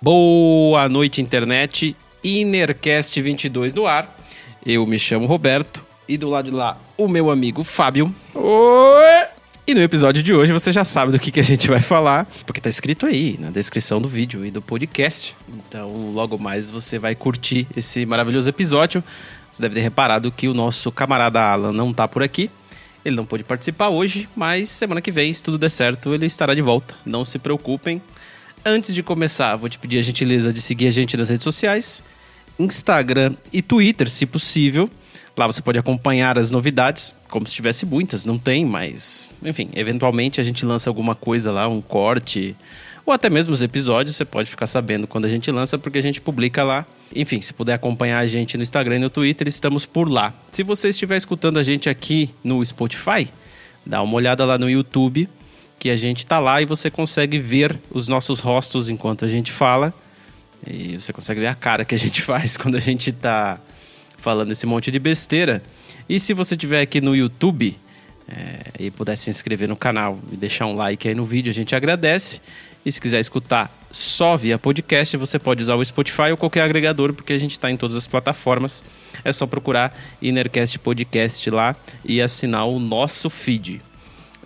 Boa noite, internet. Inercast 22 no ar. Eu me chamo Roberto e do lado de lá o meu amigo Fábio. Oi! E no episódio de hoje você já sabe do que, que a gente vai falar, porque tá escrito aí na descrição do vídeo e do podcast. Então, logo mais você vai curtir esse maravilhoso episódio. Você deve ter reparado que o nosso camarada Alan não tá por aqui. Ele não pôde participar hoje, mas semana que vem, se tudo der certo, ele estará de volta. Não se preocupem. Antes de começar, vou te pedir a gentileza de seguir a gente nas redes sociais, Instagram e Twitter, se possível. Lá você pode acompanhar as novidades, como se tivesse muitas, não tem, mas enfim, eventualmente a gente lança alguma coisa lá, um corte, ou até mesmo os episódios, você pode ficar sabendo quando a gente lança, porque a gente publica lá. Enfim, se puder acompanhar a gente no Instagram e no Twitter, estamos por lá. Se você estiver escutando a gente aqui no Spotify, dá uma olhada lá no YouTube, que a gente tá lá e você consegue ver os nossos rostos enquanto a gente fala. E você consegue ver a cara que a gente faz quando a gente tá falando esse monte de besteira. E se você estiver aqui no YouTube é, e puder se inscrever no canal e deixar um like aí no vídeo, a gente agradece. E se quiser escutar só via podcast, você pode usar o Spotify ou qualquer agregador, porque a gente está em todas as plataformas. É só procurar Innercast Podcast lá e assinar o nosso feed.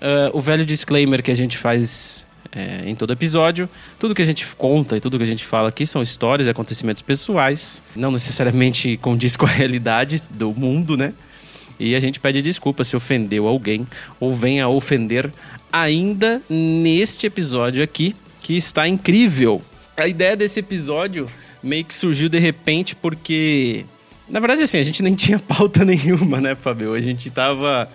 Uh, o velho disclaimer que a gente faz é, em todo episódio. Tudo que a gente conta e tudo que a gente fala aqui são histórias e acontecimentos pessoais, não necessariamente condiz com a realidade do mundo, né? E a gente pede desculpa se ofendeu alguém ou venha a ofender ainda neste episódio aqui, que está incrível. A ideia desse episódio meio que surgiu de repente porque. Na verdade, assim, a gente nem tinha pauta nenhuma, né, Fabio? A gente tava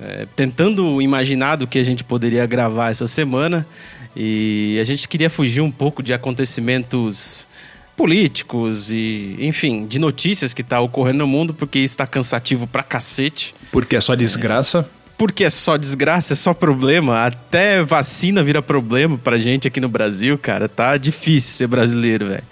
é, tentando imaginar do que a gente poderia gravar essa semana e a gente queria fugir um pouco de acontecimentos políticos e, enfim, de notícias que tá ocorrendo no mundo, porque isso tá cansativo pra cacete. Porque é só desgraça. É, porque é só desgraça, é só problema. Até vacina vira problema pra gente aqui no Brasil, cara. Tá difícil ser brasileiro, velho.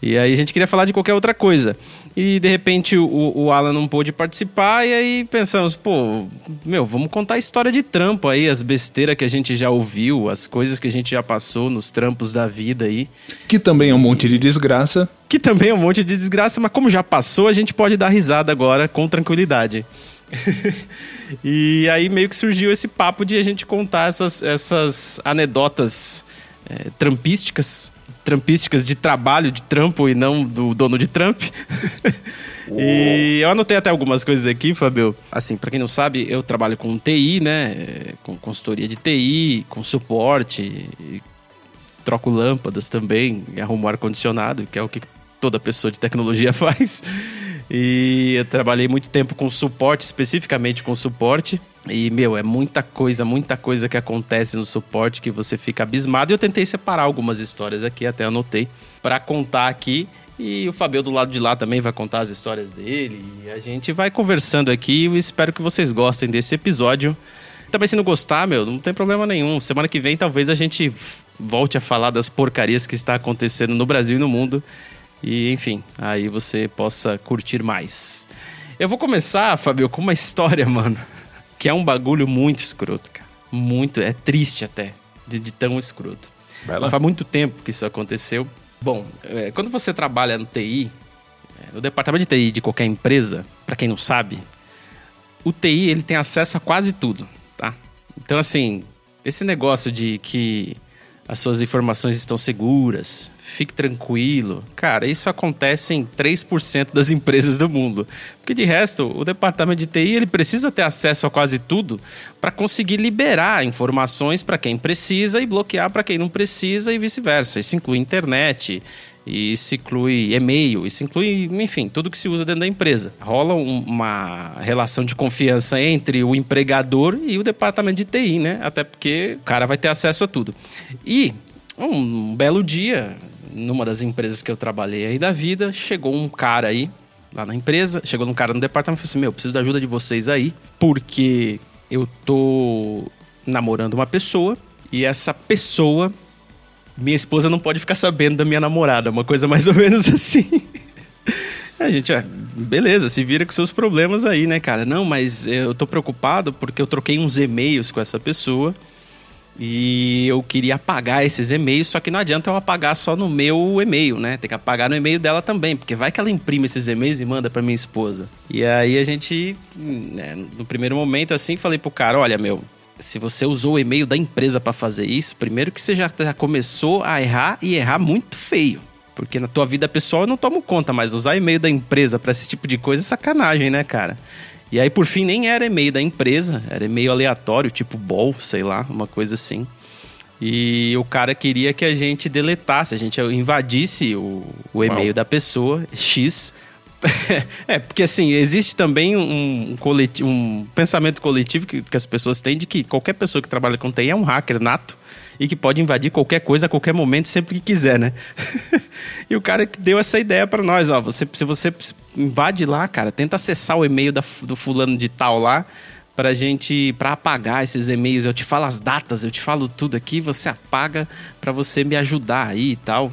E aí a gente queria falar de qualquer outra coisa. E de repente o, o Alan não pôde participar, e aí pensamos, pô, meu, vamos contar a história de trampo aí, as besteiras que a gente já ouviu, as coisas que a gente já passou nos trampos da vida aí. Que também é um monte de desgraça. Que também é um monte de desgraça, mas como já passou, a gente pode dar risada agora com tranquilidade. e aí meio que surgiu esse papo de a gente contar essas, essas anedotas é, trampísticas trampísticas de trabalho, de trampo e não do dono de Trump. e eu anotei até algumas coisas aqui, Fabio. Assim, para quem não sabe, eu trabalho com TI, né? Com consultoria de TI, com suporte, troco lâmpadas também, arrumo ar-condicionado, que é o que toda pessoa de tecnologia faz. E eu trabalhei muito tempo com suporte, especificamente com suporte. E, meu, é muita coisa, muita coisa que acontece no suporte que você fica abismado. E eu tentei separar algumas histórias aqui, até anotei, para contar aqui. E o Fabio do lado de lá também vai contar as histórias dele. E a gente vai conversando aqui. E espero que vocês gostem desse episódio. Também, se não gostar, meu, não tem problema nenhum. Semana que vem, talvez a gente volte a falar das porcarias que está acontecendo no Brasil e no mundo. E, enfim, aí você possa curtir mais. Eu vou começar, Fabio, com uma história, mano, que é um bagulho muito escroto, cara. Muito, é triste até, de, de tão escroto. Faz muito tempo que isso aconteceu. Bom, é, quando você trabalha no TI, é, no departamento de TI de qualquer empresa, para quem não sabe, o TI ele tem acesso a quase tudo, tá? Então, assim, esse negócio de que as suas informações estão seguras, fique tranquilo. Cara, isso acontece em 3% das empresas do mundo. Porque de resto, o departamento de TI ele precisa ter acesso a quase tudo para conseguir liberar informações para quem precisa e bloquear para quem não precisa e vice-versa. Isso inclui internet, isso inclui e-mail, isso inclui, enfim, tudo que se usa dentro da empresa. Rola uma relação de confiança entre o empregador e o departamento de TI, né? Até porque o cara vai ter acesso a tudo. E um belo dia, numa das empresas que eu trabalhei aí da vida, chegou um cara aí lá na empresa, chegou um cara no departamento e falou assim: Meu, preciso da ajuda de vocês aí, porque eu tô namorando uma pessoa e essa pessoa minha esposa não pode ficar sabendo da minha namorada, uma coisa mais ou menos assim. A gente, ah, beleza, se vira com seus problemas aí, né, cara? Não, mas eu tô preocupado porque eu troquei uns e-mails com essa pessoa E eu queria apagar esses e-mails, só que não adianta eu apagar só no meu e-mail, né? Tem que apagar no e-mail dela também, porque vai que ela imprime esses e-mails e manda para minha esposa. E aí a gente, né, no primeiro momento assim, falei pro cara, olha, meu, se você usou o e-mail da empresa para fazer isso, primeiro que você já, já começou a errar e errar muito feio. Porque na tua vida pessoal eu não tomo conta, mas usar e-mail da empresa para esse tipo de coisa é sacanagem, né, cara? E aí, por fim, nem era e-mail da empresa, era e-mail aleatório, tipo bol, sei lá, uma coisa assim. E o cara queria que a gente deletasse, a gente invadisse o, o e-mail da pessoa, X. é, porque assim, existe também um, um, coletivo, um pensamento coletivo que, que as pessoas têm de que qualquer pessoa que trabalha com TI é um hacker nato e que pode invadir qualquer coisa a qualquer momento, sempre que quiser, né? e o cara que deu essa ideia para nós, ó, você, se você invade lá, cara, tenta acessar o e-mail da, do fulano de tal lá, pra gente, pra apagar esses e-mails. Eu te falo as datas, eu te falo tudo aqui, você apaga para você me ajudar aí e tal.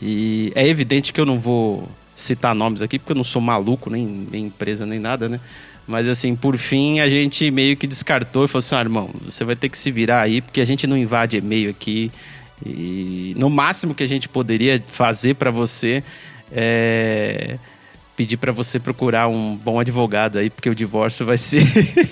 E é evidente que eu não vou citar nomes aqui, porque eu não sou maluco, nem, nem empresa, nem nada, né? Mas assim, por fim, a gente meio que descartou e falou assim: ah, irmão, você vai ter que se virar aí, porque a gente não invade e-mail aqui. E no máximo que a gente poderia fazer para você é pedir para você procurar um bom advogado aí, porque o divórcio vai ser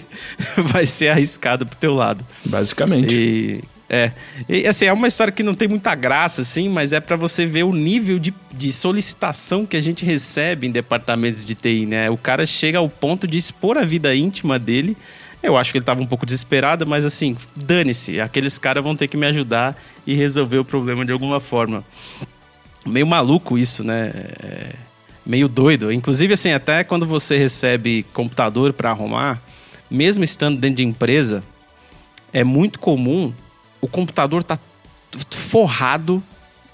vai ser arriscado pro teu lado. Basicamente. E é. E, assim, é uma história que não tem muita graça, assim, mas é para você ver o nível de, de solicitação que a gente recebe em departamentos de TI, né? O cara chega ao ponto de expor a vida íntima dele. Eu acho que ele tava um pouco desesperado, mas assim, dane-se. Aqueles caras vão ter que me ajudar e resolver o problema de alguma forma. Meio maluco isso, né? É meio doido. Inclusive, assim, até quando você recebe computador para arrumar, mesmo estando dentro de empresa, é muito comum o computador tá forrado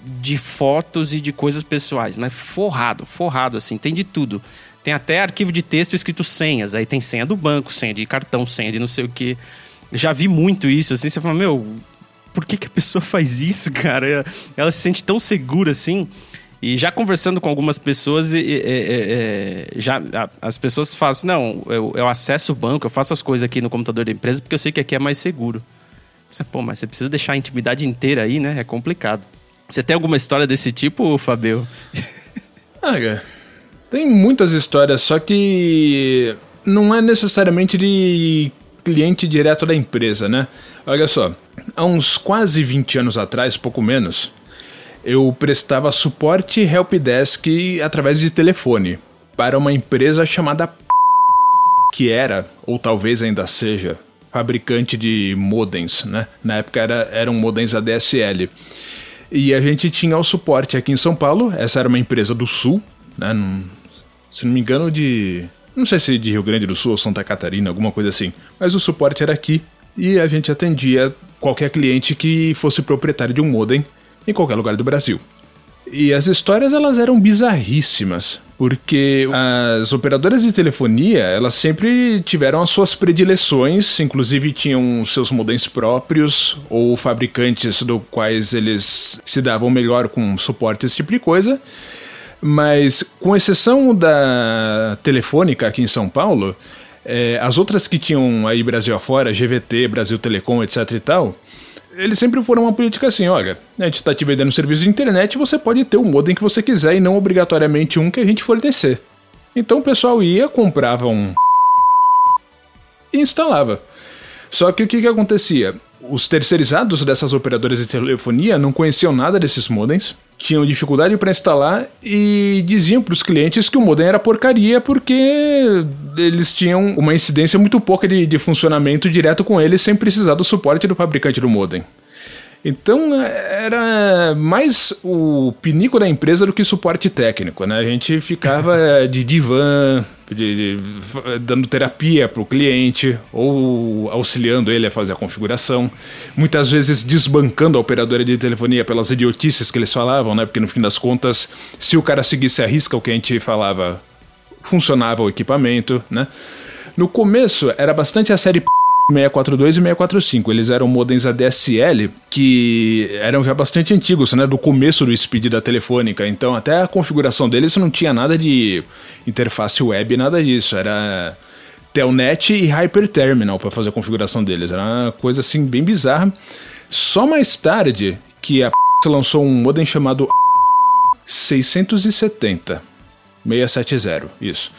de fotos e de coisas pessoais, mas forrado, forrado assim, tem de tudo. Tem até arquivo de texto escrito senhas, aí tem senha do banco, senha de cartão, senha de não sei o que. Já vi muito isso, assim, você fala, meu, por que, que a pessoa faz isso, cara? Ela se sente tão segura assim. E já conversando com algumas pessoas, já as pessoas falam assim, não, eu, eu acesso o banco, eu faço as coisas aqui no computador da empresa porque eu sei que aqui é mais seguro. Você, pô, mas você precisa deixar a intimidade inteira aí, né? É complicado. Você tem alguma história desse tipo, Fabio? ah, tem muitas histórias, só que não é necessariamente de cliente direto da empresa, né? Olha só, há uns quase 20 anos atrás, pouco menos, eu prestava suporte helpdesk através de telefone para uma empresa chamada que era, ou talvez ainda seja, fabricante de modems, né? Na época era, eram modems ADSL. E a gente tinha o suporte aqui em São Paulo, essa era uma empresa do Sul, né? Não, se não me engano, de. Não sei se de Rio Grande do Sul ou Santa Catarina, alguma coisa assim. Mas o suporte era aqui e a gente atendia qualquer cliente que fosse proprietário de um modem em qualquer lugar do Brasil. E as histórias elas eram bizarríssimas, porque as operadoras de telefonia, elas sempre tiveram as suas predileções, inclusive tinham seus modems próprios ou fabricantes do quais eles se davam melhor com suporte esse tipo de coisa. Mas com exceção da Telefônica aqui em São Paulo, é, as outras que tinham aí Brasil afora, GVT, Brasil Telecom, etc e tal, eles sempre foram uma política assim, olha, a gente está te vendendo serviço de internet, você pode ter o modem que você quiser e não obrigatoriamente um que a gente fornecer. Então o pessoal ia, comprava um e instalava. Só que o que, que acontecia? Os terceirizados dessas operadoras de telefonia não conheciam nada desses modems, tinham dificuldade para instalar e diziam para os clientes que o modem era porcaria porque eles tinham uma incidência muito pouca de, de funcionamento direto com eles sem precisar do suporte do fabricante do modem. Então era mais o pinico da empresa do que suporte técnico, né? A gente ficava de divã, de, de, dando terapia para o cliente ou auxiliando ele a fazer a configuração. Muitas vezes desbancando a operadora de telefonia pelas idiotices que eles falavam, né? Porque no fim das contas, se o cara seguisse a risca o que a gente falava, funcionava o equipamento, né? No começo era bastante a série 642 e 645. Eles eram modems ADSL que eram já bastante antigos, né? Do começo do speed da telefônica. Então, até a configuração deles não tinha nada de interface web, nada disso. Era Telnet e Hyperterminal para fazer a configuração deles. Era uma coisa assim bem bizarra. Só mais tarde que a lançou um modem chamado 670. 670, isso.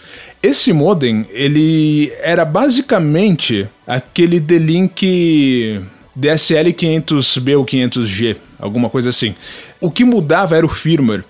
Esse modem, ele era basicamente aquele D-Link DSL 500B ou 500G, alguma coisa assim. O que mudava era o firmware.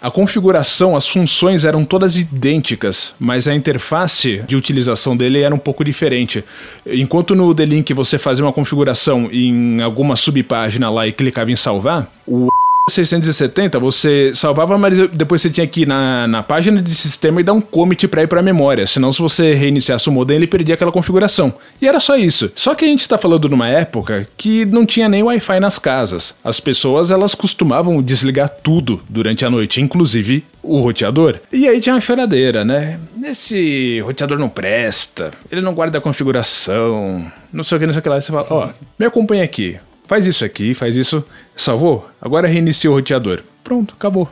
A configuração, as funções eram todas idênticas, mas a interface de utilização dele era um pouco diferente. Enquanto no D-Link você fazia uma configuração em alguma subpágina lá e clicava em salvar, o 670 você salvava, mas depois você tinha que ir na, na página de sistema e dar um commit para ir para a memória. Senão, se você reiniciasse o modem, ele perdia aquela configuração. E era só isso. Só que a gente está falando numa época que não tinha nem Wi-Fi nas casas. As pessoas elas costumavam desligar tudo durante a noite, inclusive o roteador. E aí tinha uma choradeira, né? Esse roteador não presta, ele não guarda a configuração, não sei o que, não sei o que lá. Você fala, ó, oh, me acompanha aqui. Faz isso aqui, faz isso. Salvou? Agora reinicia o roteador. Pronto, acabou.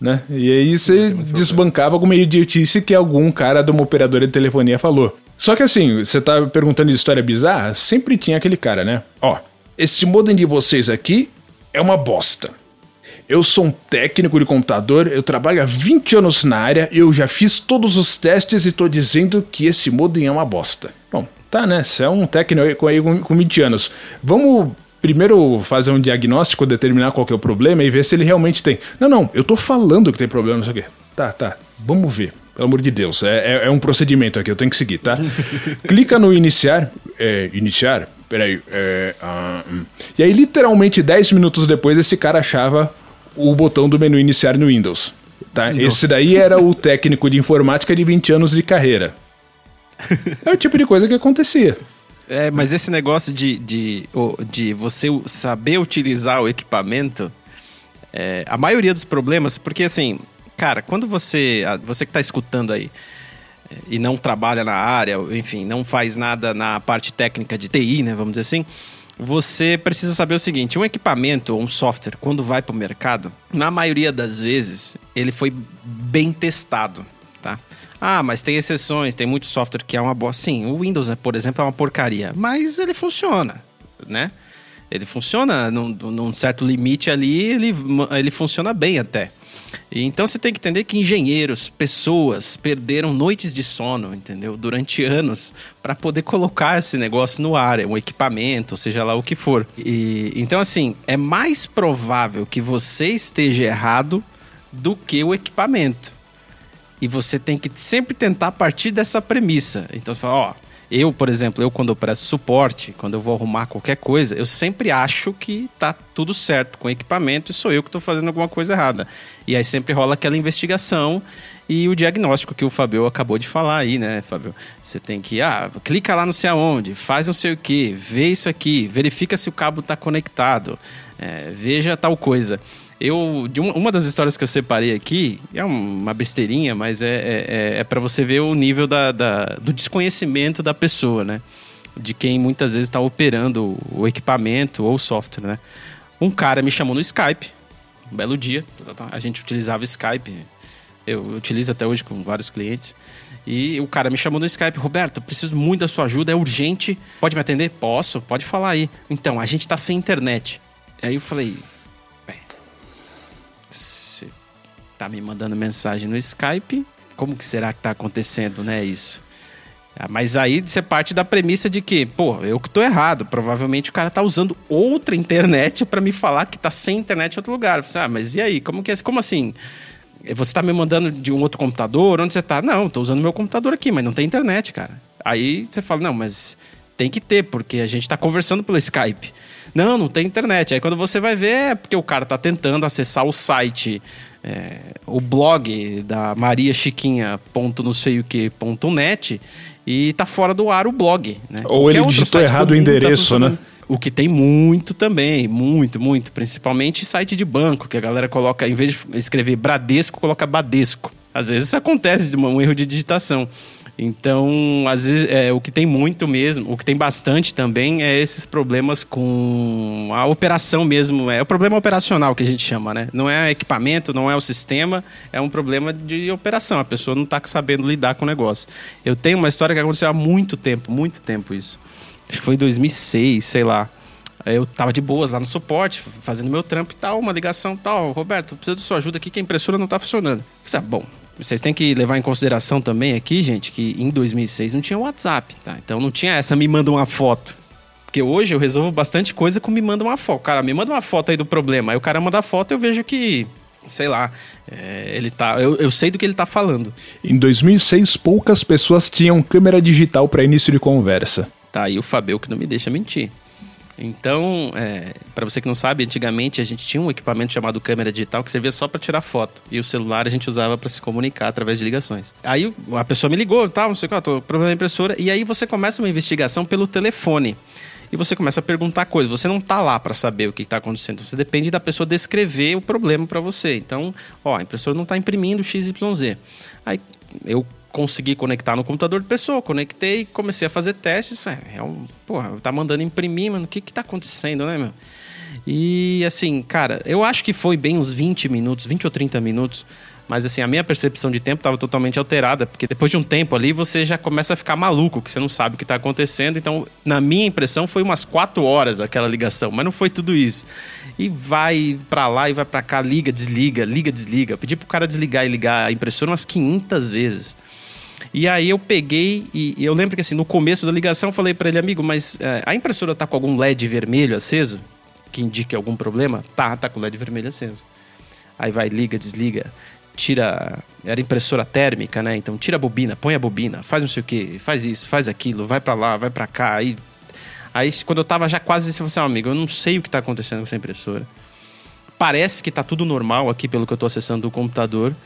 Né? E aí você desbancava alguma idiotice que algum cara de uma operadora de telefonia falou. Só que assim, você tá perguntando de história bizarra, sempre tinha aquele cara, né? Ó, esse modem de vocês aqui é uma bosta. Eu sou um técnico de computador, eu trabalho há 20 anos na área, eu já fiz todos os testes e tô dizendo que esse modem é uma bosta. Bom, tá, né? Você é um técnico aí com, com 20 anos. Vamos primeiro fazer um diagnóstico, determinar qual é o problema e ver se ele realmente tem. Não, não, eu tô falando que tem problema, não sei o quê. Tá, tá, vamos ver. Pelo amor de Deus, é, é, é um procedimento aqui, eu tenho que seguir, tá? Clica no iniciar. É, iniciar? Peraí. É, uh, hum. E aí, literalmente, 10 minutos depois, esse cara achava o botão do menu iniciar no Windows. Tá? Esse daí era o técnico de informática de 20 anos de carreira. É o tipo de coisa que acontecia. É, mas esse negócio de, de, de você saber utilizar o equipamento, é, a maioria dos problemas, porque assim, cara, quando você, você que está escutando aí é, e não trabalha na área, enfim, não faz nada na parte técnica de TI, né, vamos dizer assim, você precisa saber o seguinte: um equipamento ou um software, quando vai para o mercado, na maioria das vezes, ele foi bem testado? Ah, mas tem exceções, tem muito software que é uma boa. Sim, o Windows, por exemplo, é uma porcaria, mas ele funciona, né? Ele funciona num, num certo limite ali, ele, ele funciona bem até. Então você tem que entender que engenheiros, pessoas perderam noites de sono, entendeu? Durante anos para poder colocar esse negócio no ar, um equipamento, seja lá o que for. E, então assim, é mais provável que você esteja errado do que o equipamento. E você tem que sempre tentar partir dessa premissa. Então você fala, ó, eu, por exemplo, eu quando eu presto suporte, quando eu vou arrumar qualquer coisa, eu sempre acho que tá tudo certo com o equipamento e sou eu que estou fazendo alguma coisa errada. E aí sempre rola aquela investigação e o diagnóstico que o Fabio acabou de falar aí, né, Fabio? Você tem que, ah, clica lá não sei aonde, faz não sei o que, vê isso aqui, verifica se o cabo está conectado, é, veja tal coisa. Eu, de uma, das histórias que eu separei aqui, é uma besteirinha, mas é, é, é, é para você ver o nível da, da, do desconhecimento da pessoa, né? De quem muitas vezes está operando o equipamento ou o software, né? Um cara me chamou no Skype, um belo dia, a gente utilizava Skype, eu utilizo até hoje com vários clientes. E o cara me chamou no Skype, Roberto, preciso muito da sua ajuda, é urgente. Pode me atender? Posso, pode falar aí. Então, a gente tá sem internet. Aí eu falei, você tá me mandando mensagem no Skype, como que será que tá acontecendo, né, isso? Ah, mas aí você parte da premissa de que, pô, eu que tô errado. Provavelmente o cara tá usando outra internet para me falar que tá sem internet em outro lugar. ah, mas e aí? Como que é? Como assim? Você tá me mandando de um outro computador? Onde você tá? Não, tô usando meu computador aqui, mas não tem internet, cara. Aí você fala, não, mas tem que ter, porque a gente tá conversando pelo Skype. Não, não tem internet. Aí quando você vai ver, é porque o cara tá tentando acessar o site, é, o blog da Maria Chiquinha ponto não sei o que ponto net e tá fora do ar o blog, né? Ou Qualquer ele digitou errado o tá endereço, tá né? O que tem muito também, muito, muito. Principalmente site de banco, que a galera coloca, em vez de escrever Bradesco, coloca Badesco. Às vezes isso acontece de um erro de digitação. Então, às vezes, é, o que tem muito mesmo, o que tem bastante também é esses problemas com a operação mesmo. É o problema operacional que a gente chama, né? Não é equipamento, não é o sistema, é um problema de operação. A pessoa não está sabendo lidar com o negócio. Eu tenho uma história que aconteceu há muito tempo, muito tempo isso. Acho que foi em 2006, sei lá. Eu tava de boas lá no suporte, fazendo meu trampo e tal, uma ligação tal. Roberto, preciso da sua ajuda aqui que a impressora não tá funcionando. Eu ah, bom, vocês têm que levar em consideração também aqui, gente, que em 2006 não tinha WhatsApp, tá? Então não tinha essa me manda uma foto. Porque hoje eu resolvo bastante coisa com me manda uma foto. Cara, me manda uma foto aí do problema. Aí o cara manda a foto eu vejo que sei lá, é, ele tá, eu, eu sei do que ele tá falando. Em 2006, poucas pessoas tinham câmera digital para início de conversa. Tá aí o Fabio que não me deixa mentir. Então, é, para você que não sabe, antigamente a gente tinha um equipamento chamado câmera digital que servia só para tirar foto. E o celular a gente usava para se comunicar através de ligações. Aí a pessoa me ligou, tal, não sei o que, tô com problema na impressora. E aí você começa uma investigação pelo telefone e você começa a perguntar coisas. Você não está lá para saber o que está acontecendo. Você depende da pessoa descrever o problema para você. Então, ó, a impressora não está imprimindo XYZ. Aí eu consegui conectar no computador de pessoa, conectei, comecei a fazer testes. É, é um, porra, tá mandando imprimir, mano. O que que tá acontecendo, né, meu? E assim, cara, eu acho que foi bem uns 20 minutos, 20 ou 30 minutos mas assim, a minha percepção de tempo estava totalmente alterada, porque depois de um tempo ali você já começa a ficar maluco, que você não sabe o que está acontecendo. Então, na minha impressão, foi umas quatro horas aquela ligação, mas não foi tudo isso. E vai para lá e vai para cá, liga, desliga, liga, desliga. Eu pedi pro cara desligar e ligar a impressora umas 500 vezes. E aí eu peguei e eu lembro que assim, no começo da ligação eu falei para ele, amigo, mas é, a impressora tá com algum LED vermelho aceso? Que indique algum problema? Tá, tá com LED vermelho aceso. Aí vai, liga, desliga tira. Era impressora térmica, né? Então tira a bobina, põe a bobina, faz não sei o que, faz isso, faz aquilo, vai para lá, vai para cá. Aí, aí quando eu tava já quase assim, eu falei assim, amigo, eu não sei o que tá acontecendo com essa impressora. Parece que tá tudo normal aqui pelo que eu tô acessando do computador,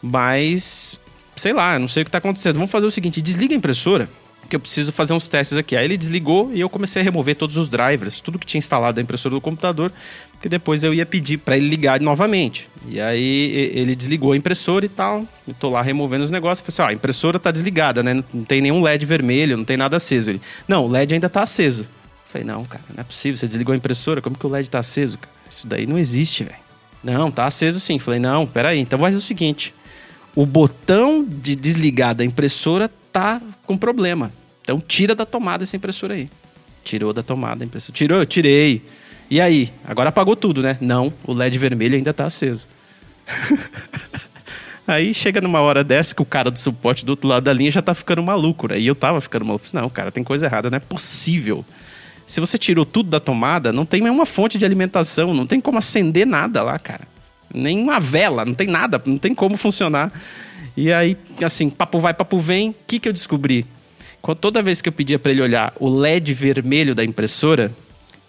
mas sei lá, não sei o que tá acontecendo. Vamos fazer o seguinte: desliga a impressora que eu preciso fazer uns testes aqui. Aí ele desligou e eu comecei a remover todos os drivers, tudo que tinha instalado da impressora do computador, que depois eu ia pedir para ele ligar novamente. E aí ele desligou a impressora e tal. Eu tô lá removendo os negócios. Falei assim: ó, a impressora tá desligada, né? Não tem nenhum LED vermelho, não tem nada aceso. Ele, não, o LED ainda tá aceso. Eu falei, não, cara, não é possível. Você desligou a impressora, como que o LED tá aceso? Isso daí não existe, velho. Não, tá aceso sim. Falei, não, peraí, então vai fazer o seguinte: o botão de desligar da impressora tá com problema. Então tira da tomada essa impressora aí. Tirou da tomada a impressora. Tirou? Eu tirei. E aí? Agora apagou tudo, né? Não, o LED vermelho ainda tá aceso. aí chega numa hora dessa que o cara do suporte do outro lado da linha já tá ficando maluco, né? E eu tava ficando maluco. Não, cara, tem coisa errada, não é possível. Se você tirou tudo da tomada, não tem nenhuma fonte de alimentação, não tem como acender nada lá, cara. Nem uma vela, não tem nada, não tem como funcionar. E aí, assim, papo vai, papo vem, o que, que eu descobri? Toda vez que eu pedia para ele olhar o LED vermelho da impressora,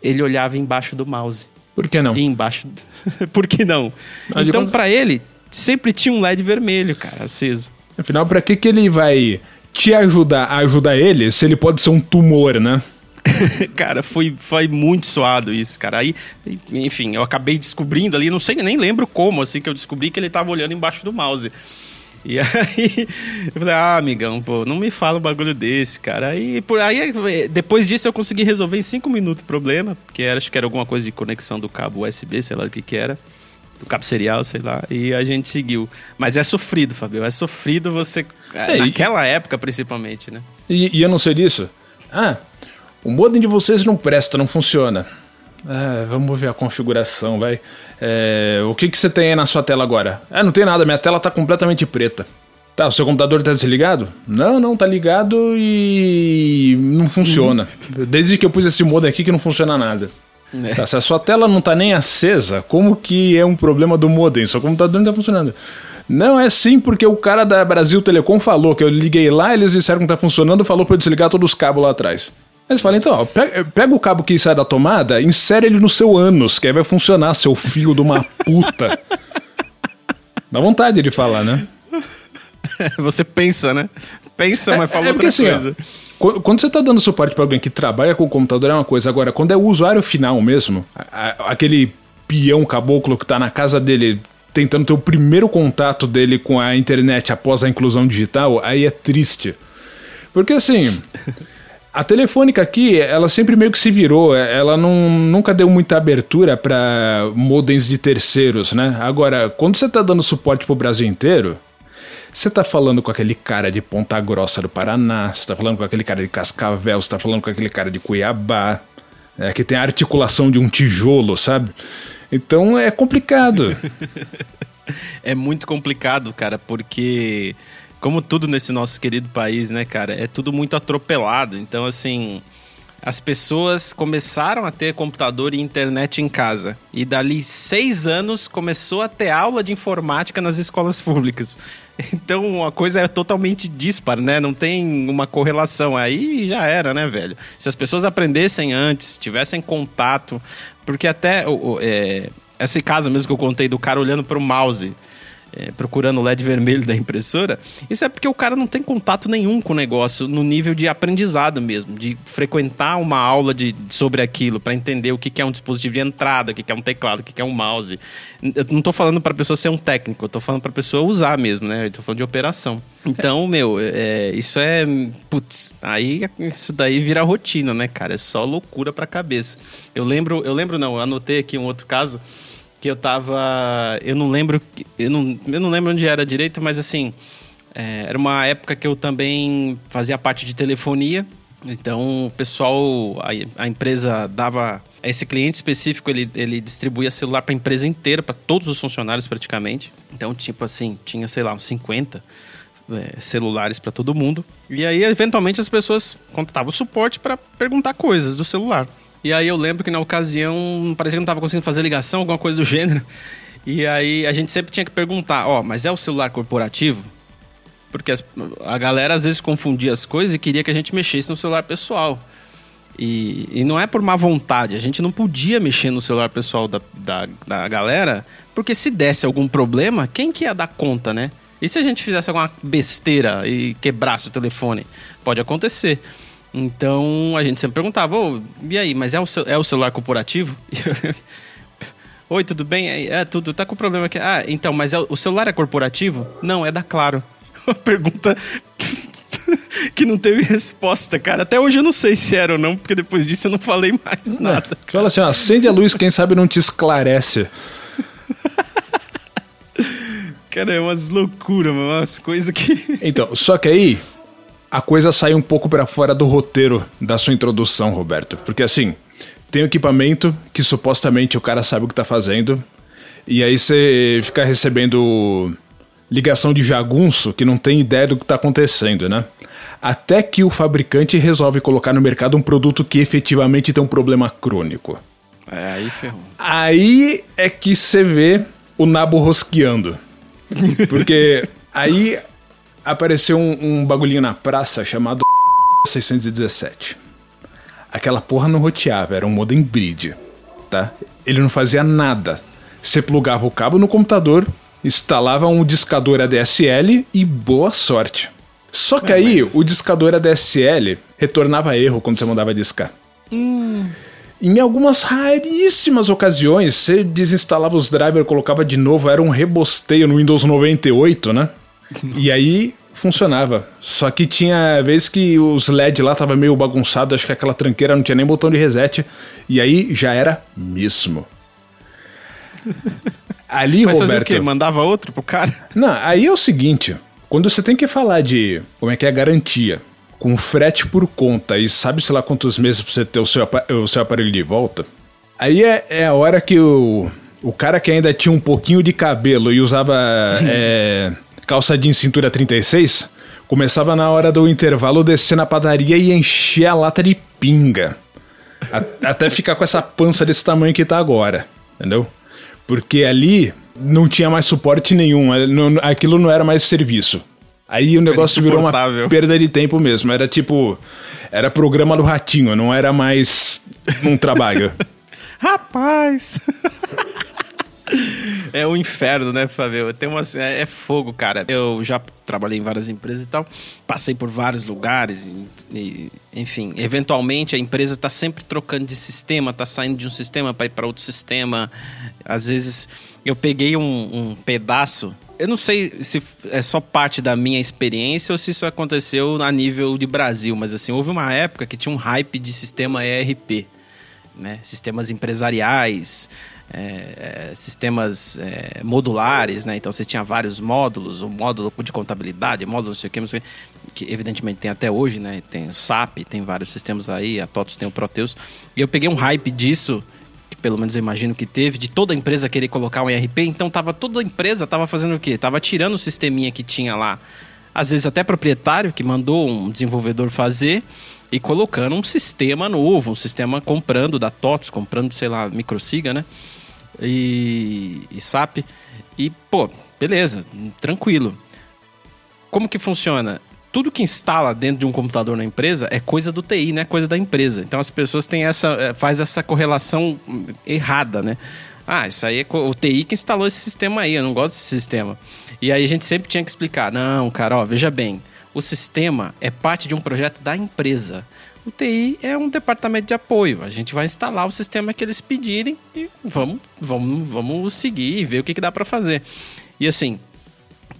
ele olhava embaixo do mouse. Por que não? E embaixo. Por que não? Mas então, para ele, sempre tinha um LED vermelho, cara, aceso. Afinal, para que, que ele vai te ajudar a ajudar ele se ele pode ser um tumor, né? cara, foi, foi muito suado isso, cara. Aí, enfim, eu acabei descobrindo ali, não sei, nem lembro como, assim, que eu descobri que ele tava olhando embaixo do mouse. E aí, eu falei, ah, amigão, pô, não me fala um bagulho desse, cara. Aí, por aí, depois disso eu consegui resolver em cinco minutos o problema, porque era, acho que era alguma coisa de conexão do cabo USB, sei lá o que que era. Do cabo serial, sei lá. E a gente seguiu. Mas é sofrido, Fabio. É sofrido você. É, naquela e, época, principalmente, né? E, e eu não sei disso. Ah, o modem de vocês não presta, não funciona. É, vamos ver a configuração, vai. É, o que, que você tem aí na sua tela agora? É, não tem nada, minha tela tá completamente preta. Tá, o seu computador tá desligado? Não, não, tá ligado e não funciona. Uhum. Desde que eu pus esse modo aqui que não funciona nada. É. Tá, se a sua tela não tá nem acesa, como que é um problema do modem? Seu computador não tá funcionando. Não é sim, porque o cara da Brasil Telecom falou que eu liguei lá, eles disseram que não tá funcionando, falou para eu desligar todos os cabos lá atrás. Mas fala, então, ó, pega, pega, o cabo que sai da tomada, insere ele no seu ânus, que aí vai funcionar, seu filho de uma puta. Dá vontade de falar, né? Você pensa, né? Pensa, mas é, fala é outra assim, coisa. Ó, quando você tá dando suporte para alguém que trabalha com o computador é uma coisa, agora, quando é o usuário final mesmo, aquele peão caboclo que tá na casa dele tentando ter o primeiro contato dele com a internet após a inclusão digital, aí é triste. Porque assim. A Telefônica aqui, ela sempre meio que se virou, é, ela não, nunca deu muita abertura para modems de terceiros, né? Agora, quando você está dando suporte para o Brasil inteiro, você está falando com aquele cara de Ponta Grossa do Paraná, você está falando com aquele cara de Cascavel, você está falando com aquele cara de Cuiabá. É que tem a articulação de um tijolo, sabe? Então é complicado. é muito complicado, cara, porque como tudo nesse nosso querido país, né, cara, é tudo muito atropelado. Então, assim, as pessoas começaram a ter computador e internet em casa. E dali seis anos começou a ter aula de informática nas escolas públicas. Então a coisa é totalmente dispar, né? Não tem uma correlação. Aí já era, né, velho? Se as pessoas aprendessem antes, tivessem contato. Porque até é, esse caso mesmo que eu contei do cara olhando para o mouse é, procurando o LED vermelho da impressora, isso é porque o cara não tem contato nenhum com o negócio no nível de aprendizado mesmo, de frequentar uma aula de, sobre aquilo para entender o que, que é um dispositivo de entrada, o que, que é um teclado, o que, que é um mouse. Eu não estou falando para a pessoa ser um técnico, eu estou falando para a pessoa usar mesmo, né? Eu tô falando de operação. Então, meu, é, isso é. Putz, aí isso daí vira rotina, né, cara? É só loucura pra cabeça. Eu lembro, eu lembro, não, eu anotei aqui um outro caso que eu tava. Eu não lembro. Eu não, eu não lembro onde era direito, mas assim. É, era uma época que eu também fazia parte de telefonia. Então, o pessoal, a, a empresa dava. Esse cliente específico, ele, ele distribuía celular para a empresa inteira, para todos os funcionários praticamente. Então, tipo assim, tinha, sei lá, uns 50 é, celulares para todo mundo. E aí, eventualmente, as pessoas contratavam o suporte para perguntar coisas do celular. E aí eu lembro que na ocasião parecia que não tava conseguindo fazer ligação, alguma coisa do gênero. E aí a gente sempre tinha que perguntar, ó, oh, mas é o celular corporativo? Porque as, a galera às vezes confundia as coisas e queria que a gente mexesse no celular pessoal. E, e não é por má vontade, a gente não podia mexer no celular pessoal da, da, da galera, porque se desse algum problema, quem que ia dar conta, né? E se a gente fizesse alguma besteira e quebrasse o telefone? Pode acontecer. Então a gente sempre perguntava, oh, e aí, mas é o, é o celular corporativo? Oi, tudo bem? É, é, tudo, tá com problema aqui. Ah, então, mas é, o celular é corporativo? Não, é da Claro. Uma pergunta que não teve resposta, cara. Até hoje eu não sei se era ou não, porque depois disso eu não falei mais nada. É, fala assim, ó, acende a luz, quem sabe não te esclarece. cara, é umas loucuras, umas coisas que. Então, só que aí a coisa sai um pouco para fora do roteiro da sua introdução, Roberto. Porque assim, tem o equipamento que supostamente o cara sabe o que tá fazendo, e aí você fica recebendo ligação de jagunço que não tem ideia do que tá acontecendo, né? Até que o fabricante resolve colocar no mercado um produto que efetivamente tem um problema crônico. É, aí ferrou. Aí é que você vê o nabo rosqueando. Porque aí apareceu um, um bagulhinho na praça chamado 617. Aquela porra não roteava, era um modem bridge, tá? Ele não fazia nada. Você plugava o cabo no computador, instalava um discador ADSL e boa sorte. Só que aí o discador ADSL retornava erro quando você mandava discar. Hum. Em algumas raríssimas ocasiões, você desinstalava os drivers, colocava de novo, era um rebosteio no Windows 98, né? Nossa. E aí funcionava. Só que tinha vezes que os LED lá tava meio bagunçado, acho que aquela tranqueira não tinha nem botão de reset. E aí já era mesmo. Ali, Mas Roberto. o quê? Mandava outro pro cara? Não, aí é o seguinte: quando você tem que falar de como é que é a garantia, com frete por conta e sabe, sei lá, quantos meses pra você ter o seu, o seu aparelho de volta, aí é, é a hora que o, o cara que ainda tinha um pouquinho de cabelo e usava é, calça jeans cintura 36, começava na hora do intervalo descer na padaria e encher a lata de pinga. A, até ficar com essa pança desse tamanho que tá agora, entendeu? Porque ali não tinha mais suporte nenhum, é, aquilo não era mais serviço. Aí o negócio virou uma perda de tempo mesmo. Era tipo. Era programa do ratinho, não era mais um trabalho. Rapaz! é o inferno, né, Fabio? Tem umas, é, é, fogo, cara. Eu já trabalhei em várias empresas e tal, passei por vários lugares, e, e, enfim. Eventualmente a empresa está sempre trocando de sistema, está saindo de um sistema para ir para outro sistema. Às vezes eu peguei um, um pedaço eu não sei se é só parte da minha experiência ou se isso aconteceu a nível de Brasil, mas assim, houve uma época que tinha um hype de sistema ERP, né? Sistemas empresariais, é, sistemas é, modulares, né? Então você tinha vários módulos, o módulo de contabilidade, módulo não sei o que, sei, que evidentemente tem até hoje, né? Tem o SAP, tem vários sistemas aí, a TOTOS tem o Proteus. E eu peguei um hype disso que pelo menos eu imagino que teve, de toda a empresa querer colocar um ERP, então tava toda a empresa tava fazendo o quê? Tava tirando o sisteminha que tinha lá, às vezes até proprietário, que mandou um desenvolvedor fazer, e colocando um sistema novo, um sistema comprando da TOTS, comprando, sei lá, Microsiga, né? E, e SAP. E, pô, beleza, tranquilo. Como que funciona? tudo que instala dentro de um computador na empresa é coisa do TI, não é coisa da empresa. Então as pessoas têm essa eh, faz essa correlação errada, né? Ah, isso aí é o TI que instalou esse sistema aí, eu não gosto desse sistema. E aí a gente sempre tinha que explicar, não, cara, ó, veja bem, o sistema é parte de um projeto da empresa. O TI é um departamento de apoio. A gente vai instalar o sistema que eles pedirem e vamos, vamos, vamos seguir e ver o que, que dá para fazer. E assim,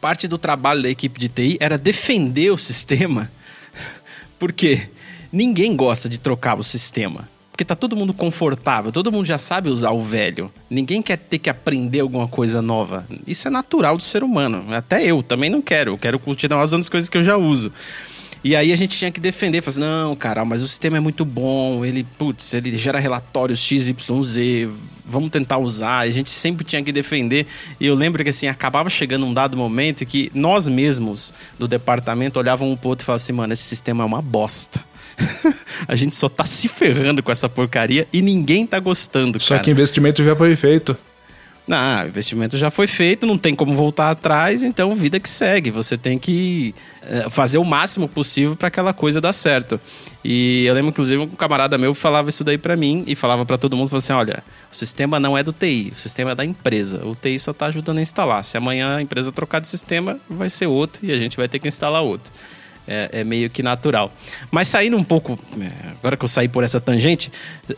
parte do trabalho da equipe de TI era defender o sistema, porque ninguém gosta de trocar o sistema. Porque tá todo mundo confortável, todo mundo já sabe usar o velho. Ninguém quer ter que aprender alguma coisa nova. Isso é natural do ser humano. Até eu também não quero. Eu quero continuar usando as coisas que eu já uso. E aí a gente tinha que defender, fazer, assim, não, cara, mas o sistema é muito bom, ele, putz, ele gera relatórios XYZ, vamos tentar usar. A gente sempre tinha que defender. E eu lembro que assim, acabava chegando um dado momento que nós mesmos do departamento olhavam um pro outro e falavam assim, mano, esse sistema é uma bosta. a gente só tá se ferrando com essa porcaria e ninguém tá gostando, Só cara. que investimento já foi feito. Não, o investimento já foi feito, não tem como voltar atrás, então vida que segue. Você tem que eh, fazer o máximo possível para aquela coisa dar certo. E eu lembro, inclusive, um camarada meu falava isso daí para mim e falava para todo mundo, falava assim, olha, o sistema não é do TI, o sistema é da empresa. O TI só tá ajudando a instalar. Se amanhã a empresa trocar de sistema, vai ser outro e a gente vai ter que instalar outro. É, é, meio que natural. Mas saindo um pouco, é, agora que eu saí por essa tangente,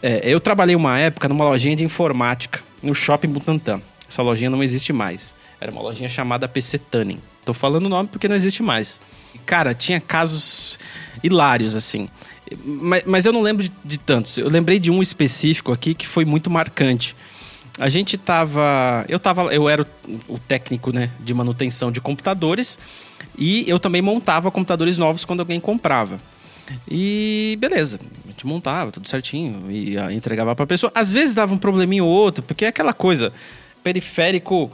é, eu trabalhei uma época numa lojinha de informática no Shopping Butantã. Essa lojinha não existe mais. Era uma lojinha chamada PC Tuning. Tô falando o nome porque não existe mais. Cara, tinha casos hilários, assim. Mas, mas eu não lembro de, de, tantos. Eu lembrei de um específico aqui que foi muito marcante. A gente tava. Eu tava. Eu era o, o técnico né, de manutenção de computadores e eu também montava computadores novos quando alguém comprava. E beleza, gente montava tudo certinho e entregava para a pessoa. Às vezes dava um probleminha ou outro, porque é aquela coisa, periférico,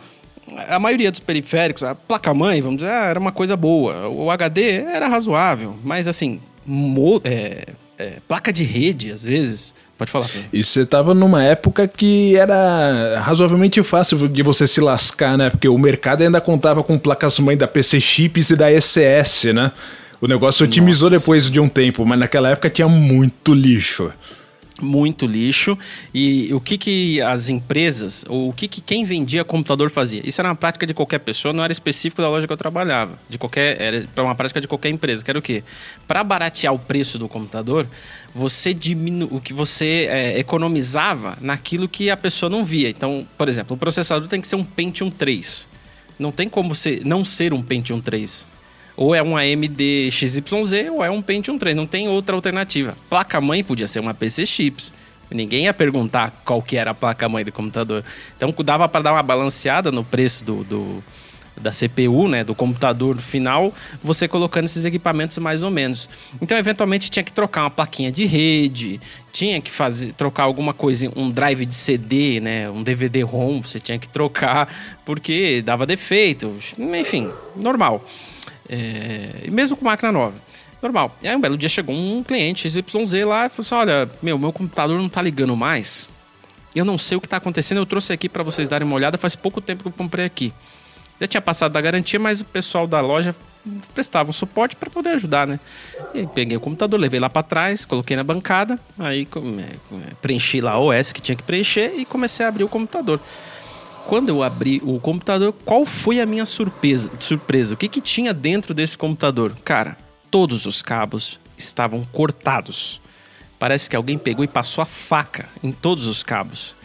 a maioria dos periféricos, a placa-mãe, vamos dizer, ah, era uma coisa boa. O HD era razoável, mas assim, é, é, placa de rede, às vezes. Pode falar. E você tava numa época que era razoavelmente fácil de você se lascar, né? Porque o mercado ainda contava com placas-mãe da PC Chips e da SS, né? O negócio otimizou Nossa. depois de um tempo, mas naquela época tinha muito lixo. Muito lixo. E o que, que as empresas ou o que, que quem vendia computador fazia? Isso era uma prática de qualquer pessoa não era específico da loja que eu trabalhava. De qualquer era para uma prática de qualquer empresa que era o quê? Para baratear o preço do computador você diminu o que você é, economizava naquilo que a pessoa não via. Então por exemplo o processador tem que ser um Pentium 3 não tem como você não ser um Pentium 3 ou é um AMD XYZ ou é um Pentium 3, não tem outra alternativa. Placa-mãe podia ser uma PC Chips. Ninguém ia perguntar qual que era a placa-mãe do computador. Então dava para dar uma balanceada no preço do, do, da CPU, né, do computador final, você colocando esses equipamentos mais ou menos. Então, eventualmente tinha que trocar uma plaquinha de rede, tinha que fazer trocar alguma coisa, um drive de CD, né, um DVD-ROM, você tinha que trocar porque dava defeito, enfim, normal. É, mesmo com máquina nova. Normal. E aí um belo dia chegou um cliente XYZ lá e falou assim: olha, meu, meu computador não tá ligando mais. Eu não sei o que tá acontecendo, eu trouxe aqui para vocês darem uma olhada, faz pouco tempo que eu comprei aqui. Já tinha passado da garantia, mas o pessoal da loja prestava um suporte para poder ajudar, né? E peguei o computador, levei lá para trás, coloquei na bancada, aí preenchi lá a OS que tinha que preencher e comecei a abrir o computador quando eu abri o computador, qual foi a minha surpresa? surpresa? O que, que tinha dentro desse computador? Cara, todos os cabos estavam cortados. Parece que alguém pegou e passou a faca em todos os cabos.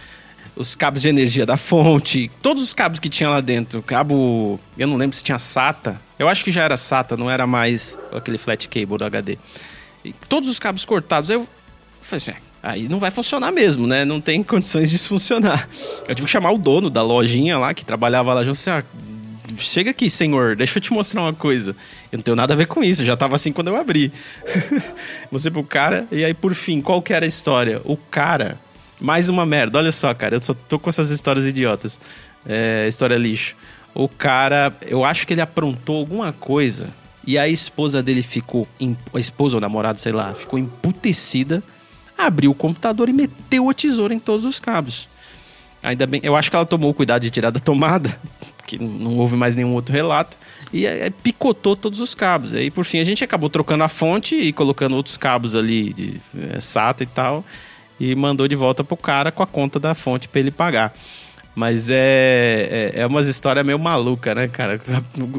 Os cabos de energia da fonte, todos os cabos que tinha lá dentro. Cabo, eu não lembro se tinha SATA. Eu acho que já era SATA, não era mais aquele flat cable do HD. E todos os cabos cortados. Eu falei assim, é, aí não vai funcionar mesmo, né? Não tem condições de funcionar. Eu tive que chamar o dono da lojinha lá, que trabalhava lá junto, assim, ah, chega aqui, senhor, deixa eu te mostrar uma coisa. Eu não tenho nada a ver com isso, já tava assim quando eu abri. Você pro cara, e aí por fim, qual que era a história? O cara, mais uma merda, olha só, cara, eu só tô com essas histórias idiotas. É, história lixo. O cara, eu acho que ele aprontou alguma coisa e a esposa dele ficou, a esposa ou namorado, sei lá, ficou emputecida, abriu o computador e meteu a tesoura em todos os cabos. Ainda bem, eu acho que ela tomou o cuidado de tirar da tomada, que não houve mais nenhum outro relato, e picotou todos os cabos. Aí, por fim, a gente acabou trocando a fonte e colocando outros cabos ali de é, SATA e tal, e mandou de volta pro cara com a conta da fonte para ele pagar. Mas é, é, é umas histórias meio maluca, né, cara?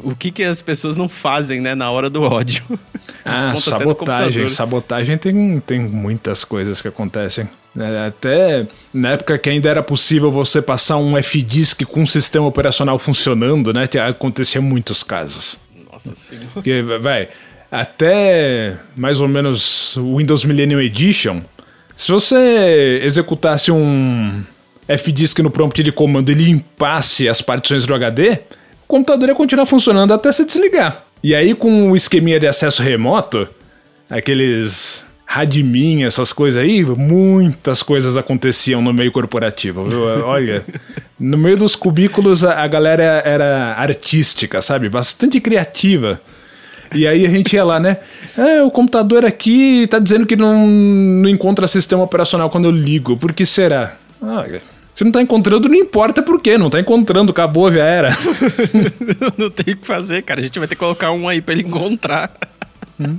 O que, que as pessoas não fazem, né, na hora do ódio? Ah, sabotagem. Sabotagem tem, tem muitas coisas que acontecem. É, até na época que ainda era possível você passar um F-Disk com um sistema operacional funcionando, né? Acontecia muitos casos. Nossa senhora. Porque, vai, até mais ou menos o Windows Millennium Edition, se você executasse um F-Disk no prompt de comando e limpasse as partições do HD, o computador ia continuar funcionando até se desligar. E aí, com o esqueminha de acesso remoto, aqueles Radmin, essas coisas aí, muitas coisas aconteciam no meio corporativo? Olha, no meio dos cubículos a, a galera era artística, sabe? Bastante criativa. E aí a gente ia lá, né? É, o computador aqui tá dizendo que não, não encontra sistema operacional quando eu ligo. Por que será? Olha, se não tá encontrando, não importa por quê. Não tá encontrando, acabou, já era. não tem o que fazer, cara. A gente vai ter que colocar um aí pra ele encontrar. Hum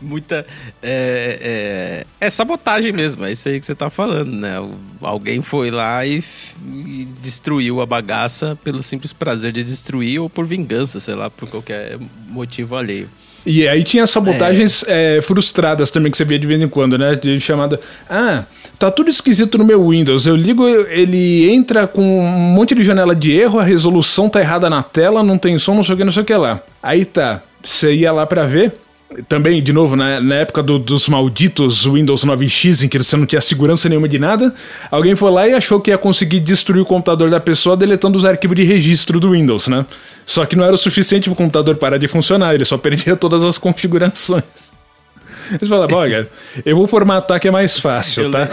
muita. É, é, é, sabotagem mesmo, é isso aí que você tá falando, né? Alguém foi lá e, e, destruiu a bagaça pelo simples prazer de destruir ou por vingança, sei lá, por qualquer motivo alheio. E aí tinha sabotagens é. É, frustradas também que você via de vez em quando, né? De chamada. Ah, tá tudo esquisito no meu Windows. Eu ligo, ele entra com um monte de janela de erro, a resolução tá errada na tela, não tem som, não sei o que, não sei o que lá. Aí tá. Você ia lá para ver, também, de novo, na, na época do, dos malditos Windows 9X, em que você não tinha segurança nenhuma de nada, alguém foi lá e achou que ia conseguir destruir o computador da pessoa deletando os arquivos de registro do Windows, né? Só que não era o suficiente para o computador parar de funcionar, ele só perdia todas as configurações. Você fala, olha, eu vou formatar que é mais fácil, eu tá?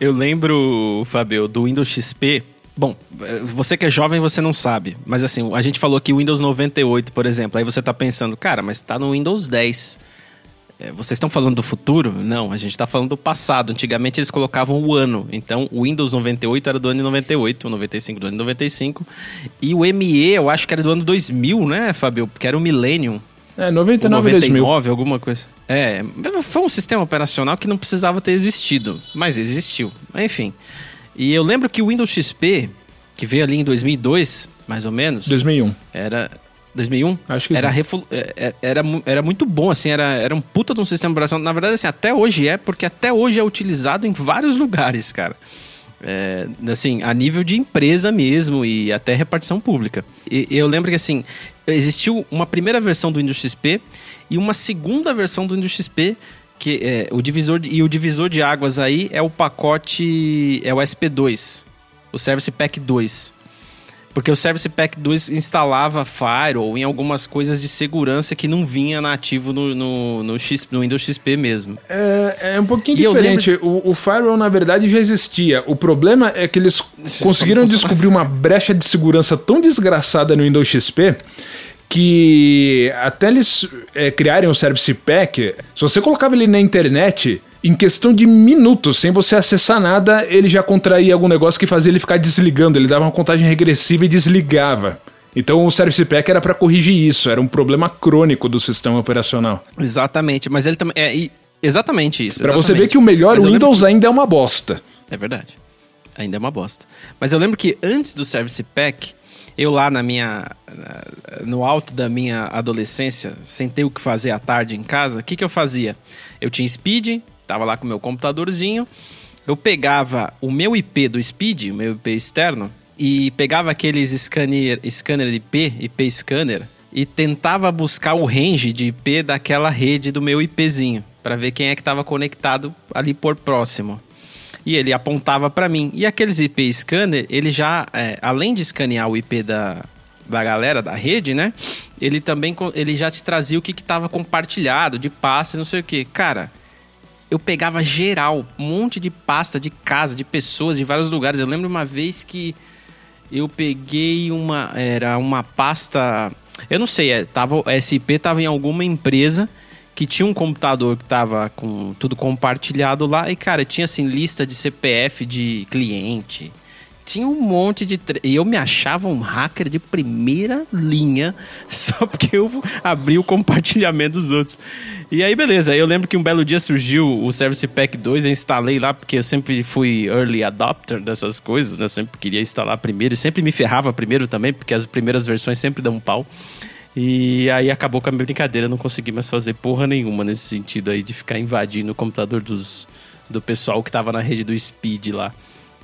Eu lembro, Fabio, do Windows XP, Bom, eh, você que é jovem, você não sabe. Mas assim, a gente falou aqui Windows 98, por exemplo. Aí você tá pensando, cara, mas tá no Windows 10. É, vocês estão falando do futuro? Não, a gente está falando do passado. Antigamente eles colocavam o ano. Então, o Windows 98 era do ano 98, o 95 do ano 95. E o ME, eu acho que era do ano 2000, né, Fabio? Porque era o Millennium. É, 99 99, 2000. alguma coisa. É, foi um sistema operacional que não precisava ter existido, mas existiu. Enfim. E eu lembro que o Windows XP, que veio ali em 2002, mais ou menos. 2001. Era. 2001? Acho que era. É, é, era, era muito bom, assim, era, era um puta de um sistema operacional. Na verdade, assim, até hoje é, porque até hoje é utilizado em vários lugares, cara. É, assim, a nível de empresa mesmo e até repartição pública. E, eu lembro que, assim, existiu uma primeira versão do Windows XP e uma segunda versão do Windows XP que é, o divisor de, e o divisor de águas aí é o pacote é o SP2, o Service Pack 2. Porque o Service Pack 2 instalava Firewall em algumas coisas de segurança que não vinha nativo no, no, no, X, no Windows XP mesmo. É, é um pouquinho e diferente. Lembro... O, o, Firewall, na verdade, já existia. O problema é que eles conseguiram descobrir uma brecha de segurança tão desgraçada no Windows XP que até eles é, criarem o Service Pack, se você colocava ele na internet, em questão de minutos, sem você acessar nada, ele já contraía algum negócio que fazia ele ficar desligando. Ele dava uma contagem regressiva e desligava. Então o Service Pack era para corrigir isso, era um problema crônico do sistema operacional. Exatamente, mas ele também é exatamente isso. Para você ver que o melhor Windows que... ainda é uma bosta. É verdade. Ainda é uma bosta. Mas eu lembro que antes do Service Pack, eu lá na minha. No alto da minha adolescência, sem ter o que fazer à tarde em casa, o que, que eu fazia? Eu tinha Speed, tava lá com o meu computadorzinho, eu pegava o meu IP do Speed, o meu IP externo, e pegava aqueles scanner, scanner IP, IP scanner, e tentava buscar o range de IP daquela rede do meu IPzinho. para ver quem é que estava conectado ali por próximo. E ele apontava para mim. E aqueles IP scanner, ele já, é, além de escanear o IP da, da galera da rede, né? Ele também ele já te trazia o que estava compartilhado, de pasta, não sei o que. Cara, eu pegava geral, um monte de pasta de casa, de pessoas, de vários lugares. Eu lembro uma vez que eu peguei uma. Era uma pasta. Eu não sei, é, tava, SP tava em alguma empresa que tinha um computador que tava com tudo compartilhado lá e, cara, tinha assim lista de CPF de cliente. Tinha um monte de. Tre... E eu me achava um hacker de primeira linha só porque eu abri o compartilhamento dos outros. E aí, beleza. Eu lembro que um belo dia surgiu o Service Pack 2, eu instalei lá, porque eu sempre fui early adopter dessas coisas, né? Eu sempre queria instalar primeiro e sempre me ferrava primeiro também, porque as primeiras versões sempre dão um pau. E aí acabou com a minha brincadeira, não consegui mais fazer porra nenhuma nesse sentido aí de ficar invadindo o computador dos, do pessoal que tava na rede do Speed lá.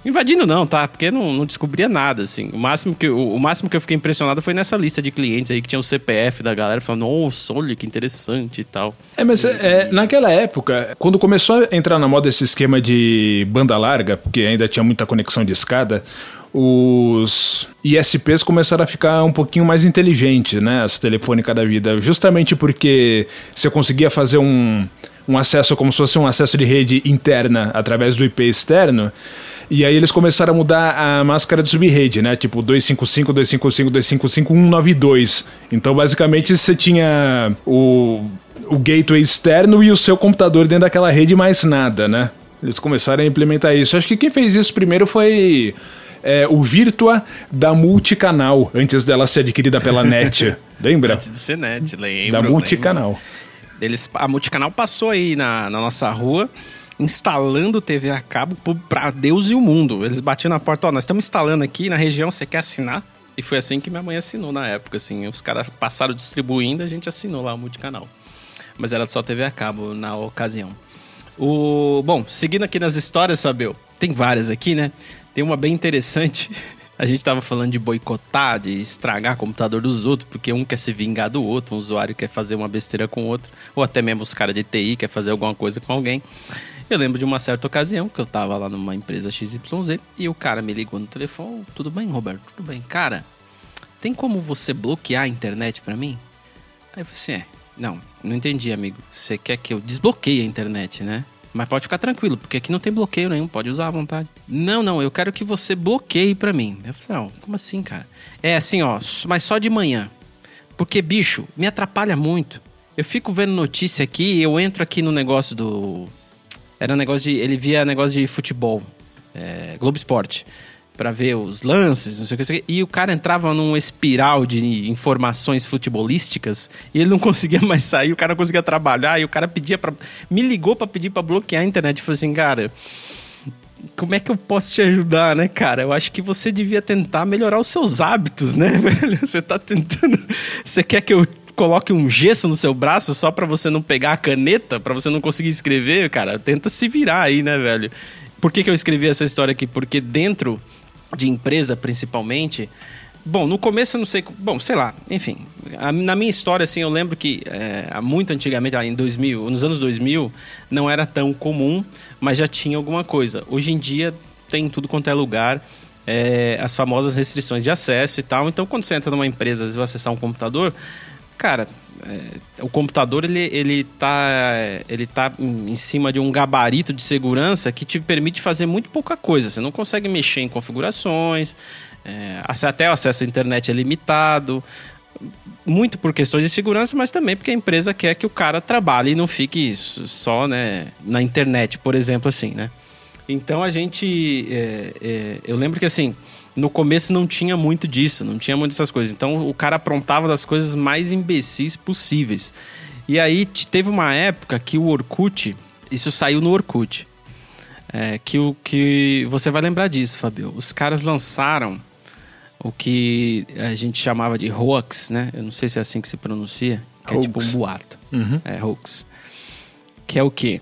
Invadindo não, tá? Porque não, não descobria nada, assim. O máximo, que, o, o, máximo que eu fiquei impressionado foi nessa lista de clientes aí que tinha o CPF da galera, falando, nossa, olha que interessante e tal. É, mas é, naquela época, quando começou a entrar na moda esse esquema de banda larga, porque ainda tinha muita conexão de escada, os ISPs começaram a ficar um pouquinho mais inteligentes, né? As telefônicas da vida. Justamente porque você conseguia fazer um, um acesso como se fosse um acesso de rede interna através do IP externo. E aí eles começaram a mudar a máscara de subrede, né? Tipo 255, 255, 255, 192. Então basicamente você tinha o, o gateway externo e o seu computador dentro daquela rede mais nada, né? Eles começaram a implementar isso. Acho que quem fez isso primeiro foi é, o Virtua da Multicanal, antes dela ser adquirida pela NET. Lembra? Antes de ser NET, lembro. Da Multicanal. Lembro. Eles, a Multicanal passou aí na, na nossa rua instalando TV a cabo para Deus e o mundo. Eles batiam na porta, ó, nós estamos instalando aqui na região, você quer assinar? E foi assim que minha mãe assinou na época, assim. Os caras passaram distribuindo, a gente assinou lá o multicanal. Mas era só TV a cabo na ocasião. O, bom, seguindo aqui nas histórias, Fabio, tem várias aqui, né? Tem uma bem interessante. A gente tava falando de boicotar, de estragar o computador dos outros, porque um quer se vingar do outro, um usuário quer fazer uma besteira com o outro, ou até mesmo os caras de TI quer fazer alguma coisa com alguém. Eu lembro de uma certa ocasião que eu tava lá numa empresa XYZ e o cara me ligou no telefone: Tudo bem, Roberto? Tudo bem. Cara, tem como você bloquear a internet para mim? Aí eu falei assim: É, não, não entendi, amigo. Você quer que eu desbloqueie a internet, né? Mas pode ficar tranquilo, porque aqui não tem bloqueio nenhum, pode usar à vontade. Não, não, eu quero que você bloqueie para mim. Eu falei, não, como assim, cara? É assim, ó, mas só de manhã. Porque, bicho, me atrapalha muito. Eu fico vendo notícia aqui, eu entro aqui no negócio do. Era um negócio de. Ele via negócio de futebol. É, Globo Esporte para ver os lances, não sei o que, e o cara entrava num espiral de informações futebolísticas e ele não conseguia mais sair, o cara não conseguia trabalhar e o cara pedia para me ligou para pedir para bloquear a internet, falou assim, cara, como é que eu posso te ajudar, né, cara? Eu acho que você devia tentar melhorar os seus hábitos, né, velho? Você tá tentando, você quer que eu coloque um gesso no seu braço só para você não pegar a caneta, para você não conseguir escrever, cara? Tenta se virar aí, né, velho? Por que, que eu escrevi essa história aqui? Porque dentro de empresa principalmente. Bom, no começo eu não sei. Bom, sei lá, enfim. A, na minha história, assim, eu lembro que é, muito antigamente, em 2000, nos anos 2000, não era tão comum, mas já tinha alguma coisa. Hoje em dia tem tudo quanto é lugar. É, as famosas restrições de acesso e tal. Então, quando você entra numa empresa, vezes vai acessar um computador, cara, é, o computador ele, ele, tá, ele tá em cima de um gabarito de segurança que te permite fazer muito pouca coisa. Você não consegue mexer em configurações, é, até o acesso à internet é limitado. Muito por questões de segurança, mas também porque a empresa quer que o cara trabalhe e não fique só né, na internet, por exemplo, assim, né? Então a gente. É, é eu lembro que assim no começo não tinha muito disso, não tinha muito dessas coisas. Então o cara aprontava das coisas mais imbecis possíveis. E aí teve uma época que o Orkut, isso saiu no Orkut. É, que o que você vai lembrar disso, Fabio. Os caras lançaram o que a gente chamava de hoax, né? Eu não sei se é assim que se pronuncia, que hoax. é tipo um boato. Uhum. É hoax. Que é o quê?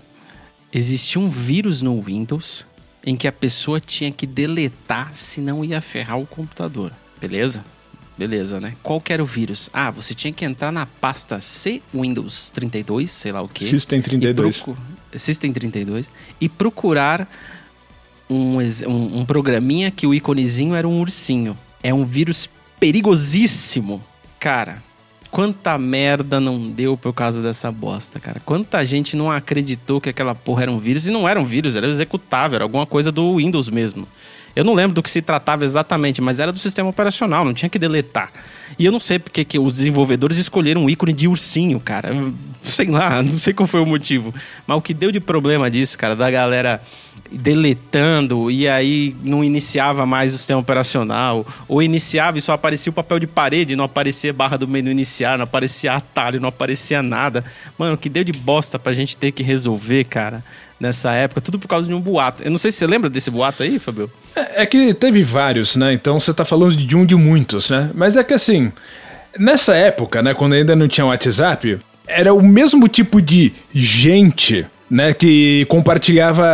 Existia um vírus no Windows em que a pessoa tinha que deletar, senão ia ferrar o computador. Beleza? Beleza, né? Qual que era o vírus? Ah, você tinha que entrar na pasta C Windows 32, sei lá o que. System 32. Procu... System 32. E procurar um, um, um programinha que o iconezinho era um ursinho. É um vírus perigosíssimo. Cara, quanta merda não deu por causa dessa bosta, cara. Quanta gente não acreditou que aquela porra era um vírus. E não era um vírus, era executável, era alguma coisa do Windows mesmo. Eu não lembro do que se tratava exatamente, mas era do sistema operacional, não tinha que deletar. E eu não sei porque que os desenvolvedores escolheram um ícone de ursinho, cara. Sei lá, não sei qual foi o motivo. Mas o que deu de problema disso, cara, da galera deletando e aí não iniciava mais o sistema operacional, ou iniciava e só aparecia o papel de parede, não aparecia barra do menu iniciar, não aparecia atalho, não aparecia nada. Mano, que deu de bosta pra gente ter que resolver, cara, nessa época, tudo por causa de um boato. Eu não sei se você lembra desse boato aí, Fabio? É, é que teve vários, né? Então você tá falando de um de muitos, né? Mas é que assim, nessa época, né, quando ainda não tinha WhatsApp, era o mesmo tipo de gente né, que compartilhava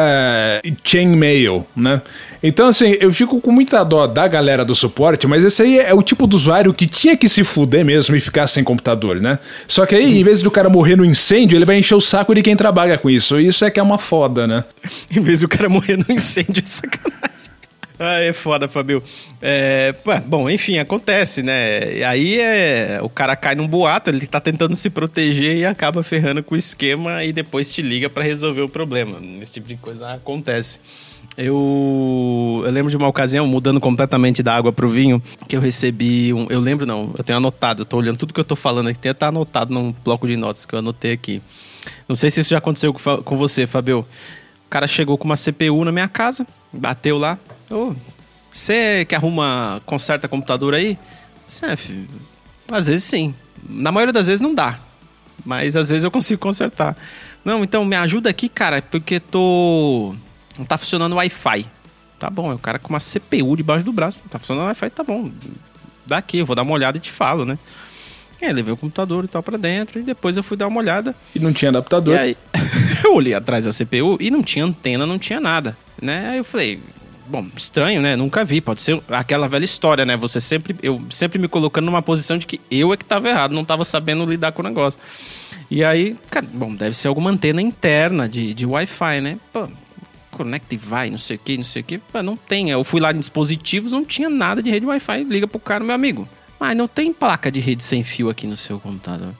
chainmail, né? Então, assim, eu fico com muita dó da galera do suporte, mas esse aí é o tipo do usuário que tinha que se fuder mesmo e ficar sem computador, né? Só que aí, em vez do cara morrer no incêndio, ele vai encher o saco de quem trabalha com isso. Isso é que é uma foda, né? em vez do cara morrer no incêndio, é sacanagem. Ah, é foda, Fabio. É, bom, enfim, acontece, né? Aí é, o cara cai num boato, ele tá tentando se proteger e acaba ferrando com o esquema e depois te liga para resolver o problema. Esse tipo de coisa acontece. Eu, eu lembro de uma ocasião, mudando completamente da água pro vinho, que eu recebi um. Eu lembro, não, eu tenho anotado, eu tô olhando tudo que eu tô falando aqui, tem tá anotado num bloco de notas que eu anotei aqui. Não sei se isso já aconteceu com você, Fabio. O cara chegou com uma CPU na minha casa, bateu lá, você que arruma, conserta computador aí? Você, às vezes sim. Na maioria das vezes não dá. Mas às vezes eu consigo consertar. Não, então me ajuda aqui, cara, porque tô. Não tá funcionando o Wi-Fi. Tá bom, é o cara com uma CPU debaixo do braço. Tá funcionando o Wi-Fi, tá bom. Daqui, eu vou dar uma olhada e te falo, né? É, levei o computador e tal pra dentro e depois eu fui dar uma olhada. E não tinha adaptador? E aí, eu olhei atrás da CPU e não tinha antena, não tinha nada, né? Aí eu falei, bom, estranho, né? Nunca vi. Pode ser aquela velha história, né? Você sempre, eu sempre me colocando numa posição de que eu é que estava errado, não estava sabendo lidar com o negócio. E aí, cara, bom, deve ser alguma antena interna de, de Wi-Fi, né? Pô, Connect vai, não sei o que, não sei o que. Não tem. Eu fui lá em dispositivos, não tinha nada de rede Wi-Fi. Liga pro cara, meu amigo. Mas não tem placa de rede sem fio aqui no seu computador.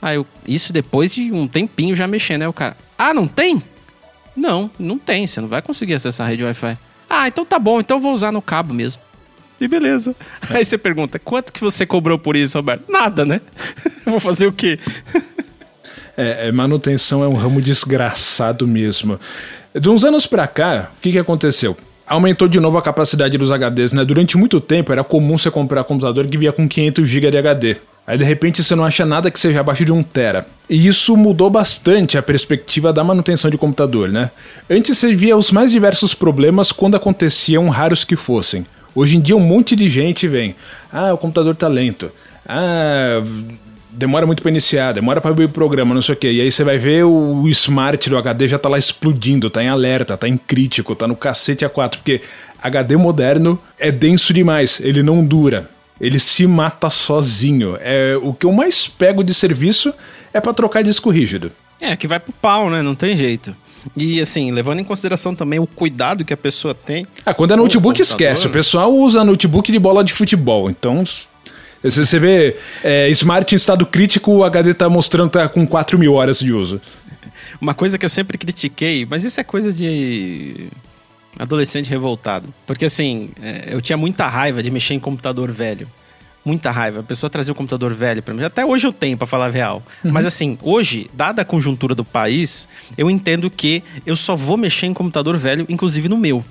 Aí eu, isso depois de um tempinho já mexendo, né? O cara, ah, não tem? Não, não tem. Você não vai conseguir acessar a rede Wi-Fi. Ah, então tá bom, então eu vou usar no cabo mesmo. E beleza. Aí você pergunta, quanto que você cobrou por isso, Roberto? Nada, né? vou fazer o quê? é, é, manutenção é um ramo desgraçado mesmo. De uns anos pra cá, o que, que aconteceu? aumentou de novo a capacidade dos HDs, né? Durante muito tempo era comum você comprar computador que vinha com 500 GB de HD. Aí de repente você não acha nada que seja abaixo de 1 tera. E isso mudou bastante a perspectiva da manutenção de computador, né? Antes você via os mais diversos problemas quando aconteciam, raros que fossem. Hoje em dia um monte de gente vem. Ah, o computador tá lento. Ah, demora muito para iniciar, demora para abrir o programa, não sei o quê. E aí você vai ver o, o smart do HD já tá lá explodindo, tá em alerta, tá em crítico, tá no cacete A4, porque HD moderno é denso demais, ele não dura. Ele se mata sozinho. É o que eu mais pego de serviço é para trocar disco rígido. É, que vai pro pau, né? Não tem jeito. E assim, levando em consideração também o cuidado que a pessoa tem. Ah, quando é notebook, esquece. O pessoal usa notebook de bola de futebol. Então, você vê é, Smart em estado crítico, o HD tá mostrando que tá com 4 mil horas de uso. Uma coisa que eu sempre critiquei, mas isso é coisa de adolescente revoltado. Porque assim, é, eu tinha muita raiva de mexer em computador velho. Muita raiva. A pessoa trazia o computador velho para mim. Até hoje eu tenho, para falar a real. Uhum. Mas assim, hoje, dada a conjuntura do país, eu entendo que eu só vou mexer em computador velho, inclusive no meu.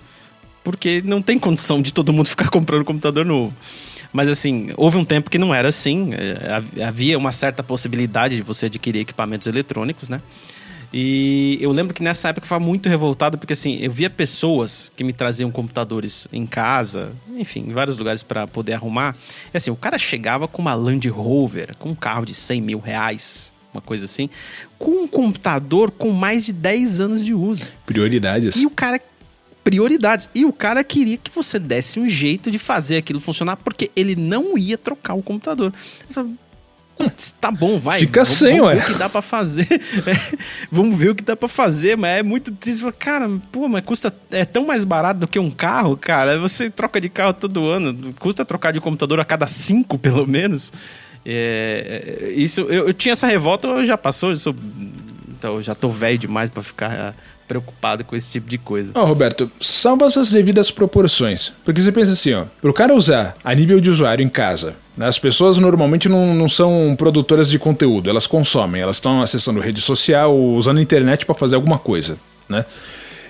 Porque não tem condição de todo mundo ficar comprando computador novo. Mas assim, houve um tempo que não era assim. É, havia uma certa possibilidade de você adquirir equipamentos eletrônicos, né? E eu lembro que nessa época eu ficava muito revoltado, porque assim, eu via pessoas que me traziam computadores em casa, enfim, em vários lugares para poder arrumar. E assim, o cara chegava com uma Land Rover, com um carro de 100 mil reais, uma coisa assim, com um computador com mais de 10 anos de uso. Prioridades. E o cara prioridades. E o cara queria que você desse um jeito de fazer aquilo funcionar, porque ele não ia trocar o computador. Tá bom, vai. Fica vamos, sem, vamos ué. ver o que dá pra fazer. É, vamos ver o que dá pra fazer, mas é muito triste. Cara, pô, mas custa. É tão mais barato do que um carro, cara. Você troca de carro todo ano. Custa trocar de computador a cada cinco, pelo menos. É, é, isso, eu, eu tinha essa revolta, eu já passou, eu sou, então eu já tô velho demais pra ficar preocupado com esse tipo de coisa. Ó, Roberto, salva essas devidas proporções. Porque você pensa assim, ó, pro cara usar a nível de usuário em casa, né, as pessoas normalmente não, não são produtoras de conteúdo, elas consomem, elas estão acessando rede social, usando a internet para fazer alguma coisa, né?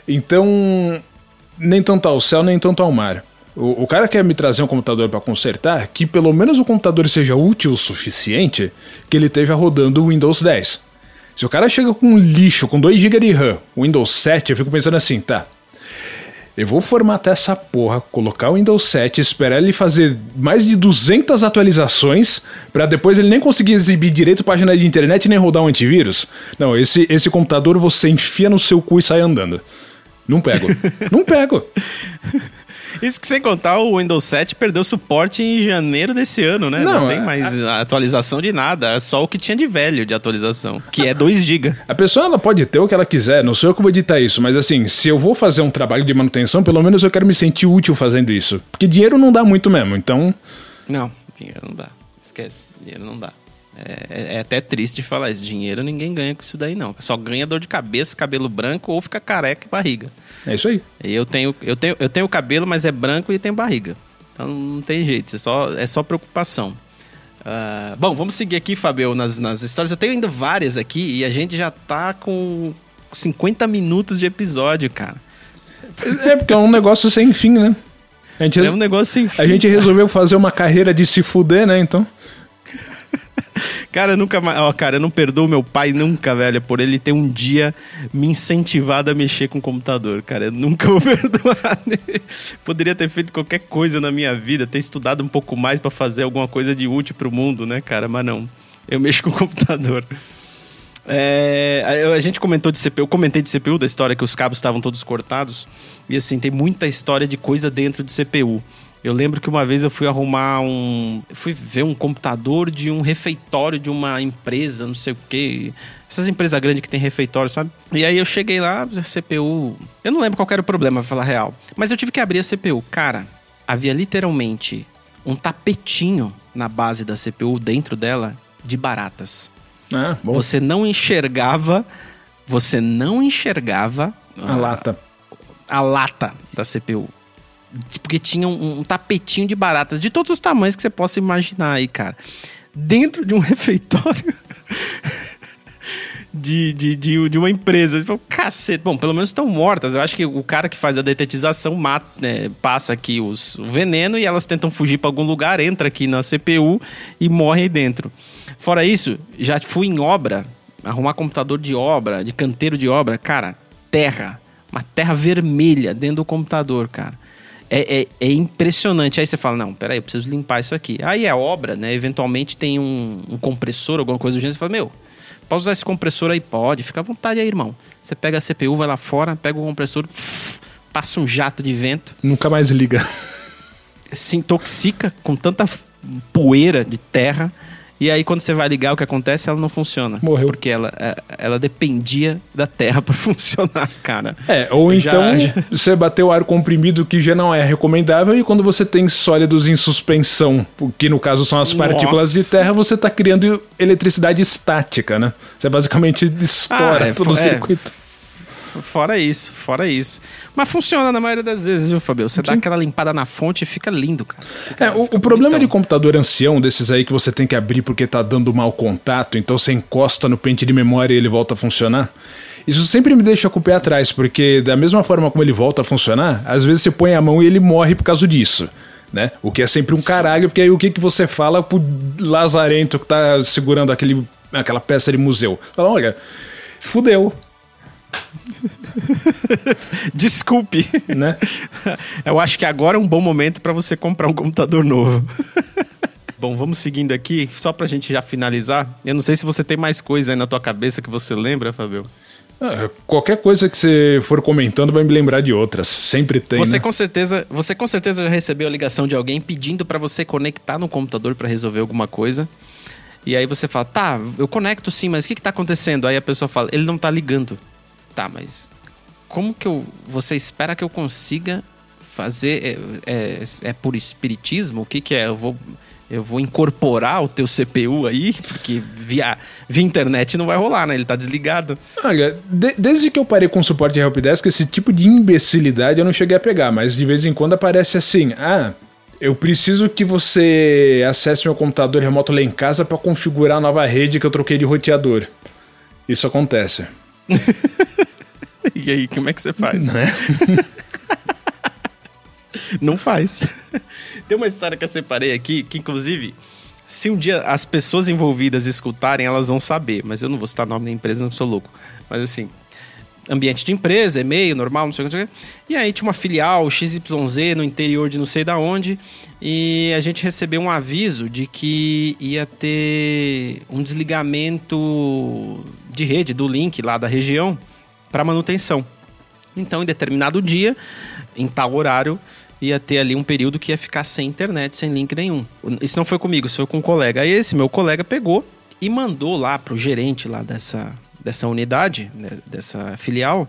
Então, nem tanto ao céu, nem tanto ao mar. O, o cara quer me trazer um computador para consertar, que pelo menos o computador seja útil o suficiente que ele esteja rodando o Windows 10. Se o cara chega com um lixo, com 2 GB de RAM, Windows 7, eu fico pensando assim, tá. Eu vou formatar essa porra, colocar o Windows 7, esperar ele fazer mais de 200 atualizações, para depois ele nem conseguir exibir direito página de internet nem rodar um antivírus. Não, esse, esse computador você enfia no seu cu e sai andando. Não pego. Não pego. Isso que sem contar, o Windows 7 perdeu suporte em janeiro desse ano, né? Não, Não, tem é- mais atualização de nada, é só o que tinha de velho de atualização, que é 2 GB. A pessoa ela pode ter o que ela quiser, não sou eu que vou editar isso, mas assim, se eu vou fazer um trabalho de manutenção, pelo menos eu quero me sentir útil fazendo isso. Porque dinheiro não dá muito mesmo, então. Não, dinheiro não dá. Esquece, dinheiro não dá. É, é até triste falar isso. Dinheiro ninguém ganha com isso daí, não. Só ganha dor de cabeça, cabelo branco ou fica careca e barriga. É isso aí. E eu tenho, eu tenho, eu tenho cabelo, mas é branco e tem barriga. Então não tem jeito, é só, é só preocupação. Ah, bom, vamos seguir aqui, Fabio, nas, nas histórias. Eu tenho ainda várias aqui e a gente já tá com 50 minutos de episódio, cara. É porque é um negócio sem fim, né? A gente, É um negócio sem fim. a gente resolveu fazer uma carreira de se fuder, né? Então. Cara, eu nunca mais. Ó, cara, eu não perdoo meu pai nunca, velho, por ele ter um dia me incentivado a mexer com o computador, cara. Eu nunca vou perdoar. Poderia ter feito qualquer coisa na minha vida, ter estudado um pouco mais pra fazer alguma coisa de útil pro mundo, né, cara? Mas não. Eu mexo com o computador. É, a gente comentou de CPU, eu comentei de CPU, da história que os cabos estavam todos cortados. E assim, tem muita história de coisa dentro de CPU. Eu lembro que uma vez eu fui arrumar um. Fui ver um computador de um refeitório de uma empresa, não sei o quê. Essas empresas grandes que tem refeitório, sabe? E aí eu cheguei lá, a CPU. Eu não lembro qual era o problema, pra falar a real. Mas eu tive que abrir a CPU. Cara, havia literalmente um tapetinho na base da CPU, dentro dela, de baratas. Ah, bom. Você não enxergava. Você não enxergava A lata. a lata da CPU. Porque tinha um, um tapetinho de baratas de todos os tamanhos que você possa imaginar aí, cara. Dentro de um refeitório de, de, de, de uma empresa. Fala, Cacete, bom, pelo menos estão mortas. Eu acho que o cara que faz a detetização mata, né, passa aqui os, o veneno e elas tentam fugir para algum lugar, entra aqui na CPU e morre aí dentro. Fora isso, já fui em obra, arrumar computador de obra, de canteiro de obra, cara, terra. Uma terra vermelha dentro do computador, cara. É, é, é impressionante. Aí você fala, não, peraí, eu preciso limpar isso aqui. Aí é obra, né? Eventualmente tem um, um compressor, alguma coisa do gênero. Você fala, meu, pode usar esse compressor aí? Pode. Fica à vontade aí, irmão. Você pega a CPU, vai lá fora, pega o compressor, passa um jato de vento, Nunca mais liga. se intoxica com tanta poeira de terra. E aí, quando você vai ligar, o que acontece? Ela não funciona. Morreu. Porque ela, é, ela dependia da terra para funcionar, cara. É, ou Já- então já- você bateu ar comprimido que já não é recomendável e quando você tem sólidos em suspensão, que no caso são as partículas de Nossa. terra, você tá criando eletricidade estática, né? Você basicamente estoura Ah, é, todo o é. circuito. Fora isso, fora isso. Mas funciona na maioria das vezes, viu, Fabio? Você dá aquela limpada na fonte e fica lindo, cara. Fica- É, o, o problema de computador ancião, desses aí que você tem que abrir porque tá dando mau contato, então você encosta no pente de memória e ele volta a funcionar. Isso sempre me deixa com o pé atrás, porque da mesma forma como ele volta a funcionar, às vezes você põe a mão e ele morre por causa disso. Né? O que é sempre um caralho, porque aí o que, que você fala pro lazarento que tá segurando aquele, aquela peça de museu? Fala, olha, fudeu, Desculpe. né? Eu acho que agora é um bom momento para você comprar um computador novo. Bom, vamos seguindo aqui, só pra gente já finalizar. Eu não sei se você tem mais coisa aí na tua cabeça que você lembra, Fabio. Ah, qualquer coisa que você for comentando vai me lembrar de outras. Sempre tem. Você né? com certeza, você com certeza já recebeu a ligação de alguém pedindo para você conectar no computador para resolver alguma coisa. E aí você fala, tá, eu conecto sim, mas o que, que tá acontecendo? Aí a pessoa fala, ele não tá ligando. Tá, mas como que eu. Você espera que eu consiga fazer. É, é, é por espiritismo? O que, que é? Eu vou eu vou incorporar o teu CPU aí, porque via, via internet não vai rolar, né? Ele tá desligado. Olha, de, desde que eu parei com o suporte de helpdesk, esse tipo de imbecilidade eu não cheguei a pegar, mas de vez em quando aparece assim: ah, eu preciso que você acesse meu computador remoto lá em casa para configurar a nova rede que eu troquei de roteador. Isso acontece. e aí, como é que você faz? Né? não faz. Tem uma história que eu separei aqui, que inclusive, se um dia as pessoas envolvidas escutarem, elas vão saber. Mas eu não vou citar o nome da empresa, não sou louco. Mas assim, ambiente de empresa, e-mail, normal, não sei o que. E aí tinha uma filial XYZ no interior de não sei da onde. E a gente recebeu um aviso de que ia ter um desligamento de rede do link lá da região para manutenção. Então, em determinado dia, em tal horário, ia ter ali um período que ia ficar sem internet, sem link nenhum. Isso não foi comigo, isso foi com um colega. Aí esse meu colega pegou e mandou lá pro gerente lá dessa, dessa unidade, né, dessa filial,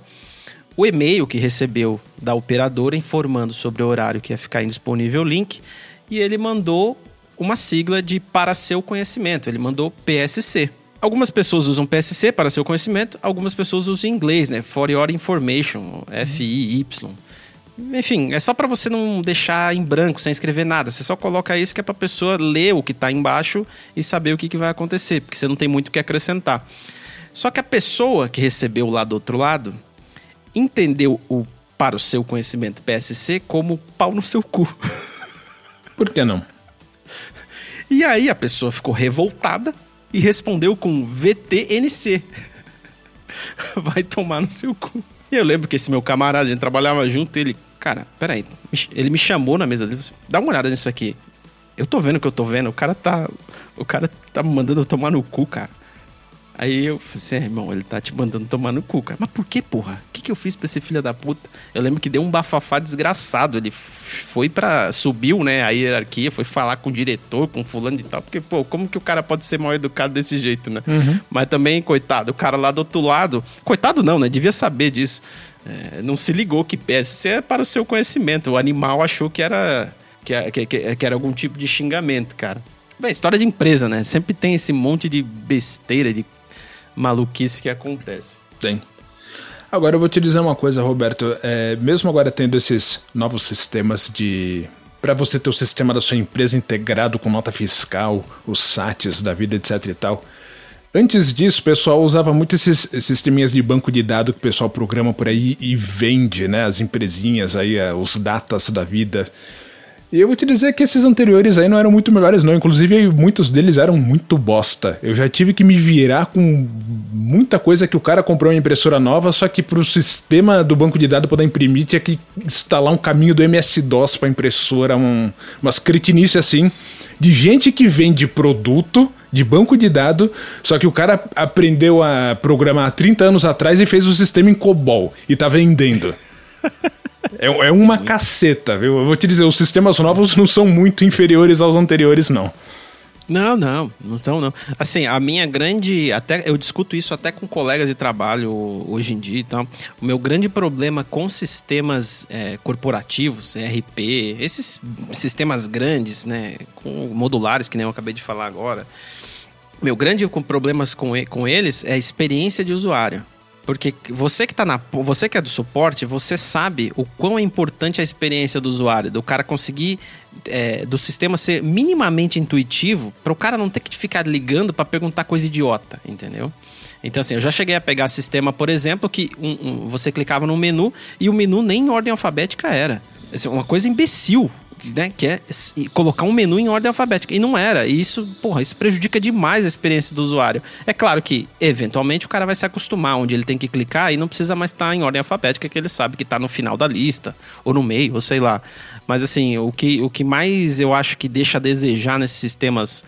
o e-mail que recebeu da operadora informando sobre o horário que ia ficar indisponível o link, e ele mandou uma sigla de para seu conhecimento, ele mandou PSC. Algumas pessoas usam PSC para seu conhecimento, algumas pessoas usam inglês, né? For your information, FIY. Enfim, é só para você não deixar em branco, sem escrever nada. Você só coloca isso que é para a pessoa ler o que está embaixo e saber o que, que vai acontecer, porque você não tem muito o que acrescentar. Só que a pessoa que recebeu lá do outro lado entendeu o para o seu conhecimento PSC como pau no seu cu. Por que não? E aí a pessoa ficou revoltada e respondeu com VTNC. Vai tomar no seu cu. E eu lembro que esse meu camarada, a gente trabalhava junto, ele, cara, peraí, ele me chamou na mesa dele, dá uma olhada nisso aqui. Eu tô vendo o que eu tô vendo, o cara tá. O cara tá mandando eu tomar no cu, cara. Aí eu falei assim, é, irmão, ele tá te mandando tomar no cu, cara. Mas por que, porra? O que, que eu fiz pra esse filho da puta? Eu lembro que deu um bafafá desgraçado. Ele foi pra. subiu, né, a hierarquia, foi falar com o diretor, com fulano e tal. Porque, pô, como que o cara pode ser mal educado desse jeito, né? Uhum. Mas também, coitado, o cara lá do outro lado. Coitado não, né? Devia saber disso. É, não se ligou que PSC é para o seu conhecimento. O animal achou que era. Que, que, que era algum tipo de xingamento, cara. Bem, história de empresa, né? Sempre tem esse monte de besteira, de maluquice que acontece. Tem. Agora eu vou te dizer uma coisa, Roberto. É, mesmo agora tendo esses novos sistemas de. Para você ter o sistema da sua empresa integrado com nota fiscal, os SATs da vida, etc e tal. Antes disso, o pessoal usava muito esses sisteminhas de banco de dados que o pessoal programa por aí e vende, né? As empresinhas aí, é, os datas da vida. E eu vou te dizer que esses anteriores aí não eram muito melhores, não. Inclusive, muitos deles eram muito bosta. Eu já tive que me virar com muita coisa que o cara comprou uma impressora nova, só que pro sistema do banco de dados poder imprimir, tinha que instalar um caminho do MS-DOS pra impressora, um, umas cretinices assim, de gente que vende produto de banco de dados, só que o cara aprendeu a programar há 30 anos atrás e fez o sistema em COBOL e tá vendendo. É, é uma muito. caceta, viu? Eu vou te dizer, os sistemas novos não são muito inferiores aos anteriores, não. Não, não, não estão, não. Assim, a minha grande. Até, eu discuto isso até com colegas de trabalho hoje em dia e tal. O meu grande problema com sistemas é, corporativos, ERP, esses sistemas grandes, né? Com modulares, que nem eu acabei de falar agora. Meu grande problema com, com eles é a experiência de usuário. Porque você que tá na. Você que é do suporte, você sabe o quão é importante a experiência do usuário, do cara conseguir. É, do sistema ser minimamente intuitivo, para o cara não ter que ficar ligando para perguntar coisa idiota, entendeu? Então, assim, eu já cheguei a pegar sistema, por exemplo, que um, um, você clicava no menu e o menu nem em ordem alfabética era. Assim, uma coisa imbecil né, que é colocar um menu em ordem alfabética. E não era. E isso, porra, isso prejudica demais a experiência do usuário. É claro que, eventualmente, o cara vai se acostumar onde ele tem que clicar e não precisa mais estar em ordem alfabética, que ele sabe que está no final da lista, ou no meio, ou sei lá. Mas assim, o que, o que mais eu acho que deixa a desejar nesses sistemas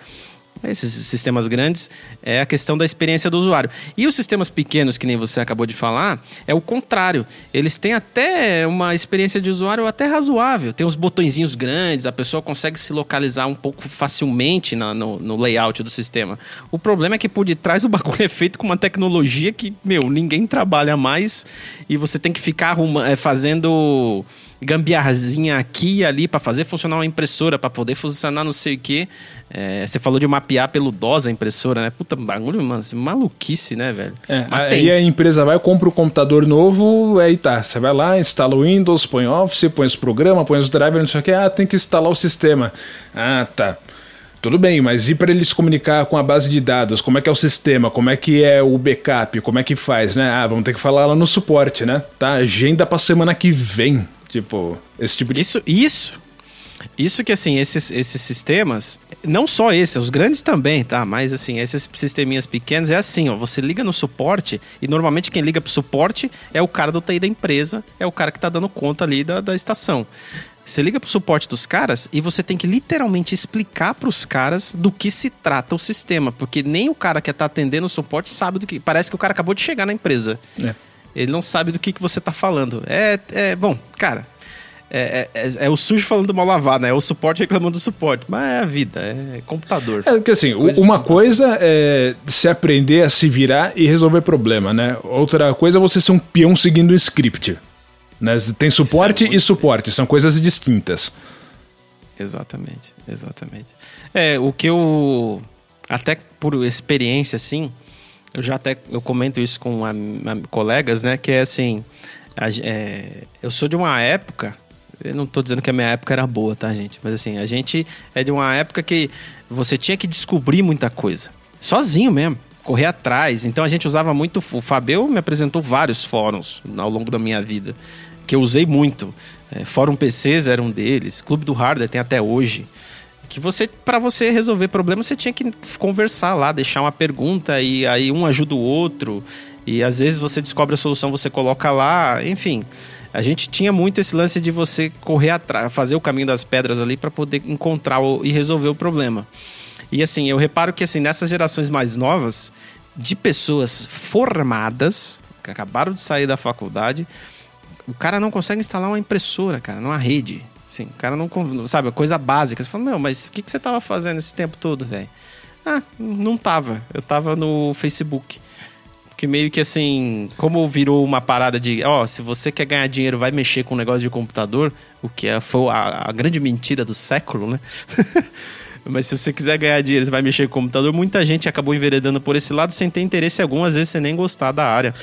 esses sistemas grandes, é a questão da experiência do usuário. E os sistemas pequenos, que nem você acabou de falar, é o contrário. Eles têm até uma experiência de usuário até razoável. Tem os botõezinhos grandes, a pessoa consegue se localizar um pouco facilmente na, no, no, layout do sistema. O problema é que por detrás o bagulho é feito com uma tecnologia que, meu, ninguém trabalha mais e você tem que ficar é, fazendo gambiarzinha aqui e ali para fazer funcionar uma impressora, para poder funcionar não sei o que. É, você falou de mapear pelo DOS a impressora, né? Puta bagulho, mano, é maluquice, né, velho? É, aí a empresa vai, compra um computador novo, aí tá, você vai lá, instala o Windows, põe Office, põe os programas, põe os drivers, não sei o que, ah, tem que instalar o sistema. Ah, tá. Tudo bem, mas e para ele se comunicar com a base de dados? Como é que é o sistema? Como é que é o backup? Como é que faz, né? Ah, vamos ter que falar lá no suporte, né? Tá, agenda pra semana que vem. Tipo, esse tipo de. Isso, isso. Isso que, assim, esses, esses sistemas, não só esses, os grandes também, tá? Mas, assim, esses sisteminhas pequenos é assim, ó. Você liga no suporte e normalmente quem liga pro suporte é o cara do TI da empresa, é o cara que tá dando conta ali da, da estação. Você liga pro suporte dos caras e você tem que literalmente explicar pros caras do que se trata o sistema, porque nem o cara que tá atendendo o suporte sabe do que. Parece que o cara acabou de chegar na empresa. É. Ele não sabe do que, que você tá falando. É, é bom, cara. É, é, é, o sujo falando mal lavado, né? É o suporte reclamando do suporte. Mas é a vida, é computador. É que assim, coisa uma coisa é se aprender a se virar e resolver problema, né? Outra coisa é você ser um peão seguindo o script. Né? Tem suporte é e suporte, são coisas distintas. Exatamente, exatamente. É, o que eu. Até por experiência, assim, eu já até eu comento isso com a, a, colegas, né? Que é assim, a, é, eu sou de uma época, eu não estou dizendo que a minha época era boa, tá, gente? Mas assim, a gente é de uma época que você tinha que descobrir muita coisa, sozinho mesmo, correr atrás. Então a gente usava muito, o Fabio me apresentou vários fóruns ao longo da minha vida, que eu usei muito. É, Fórum PCs era um deles, Clube do Hardware tem até hoje que você para você resolver problemas você tinha que conversar lá, deixar uma pergunta e aí um ajuda o outro e às vezes você descobre a solução, você coloca lá, enfim. A gente tinha muito esse lance de você correr atrás, fazer o caminho das pedras ali para poder encontrar o, e resolver o problema. E assim, eu reparo que assim, nessas gerações mais novas, de pessoas formadas, que acabaram de sair da faculdade, o cara não consegue instalar uma impressora, cara, numa rede. Sim, o cara não. Sabe, coisa básica. Você fala, meu, mas o que, que você tava fazendo esse tempo todo, velho? Ah, não tava. Eu tava no Facebook. Que meio que assim, como virou uma parada de, ó, se você quer ganhar dinheiro, vai mexer com um negócio de computador, o que é, foi a, a grande mentira do século, né? Mas se você quiser ganhar dinheiro, você vai mexer com computador. Muita gente acabou enveredando por esse lado sem ter interesse algum, às vezes sem nem gostar da área.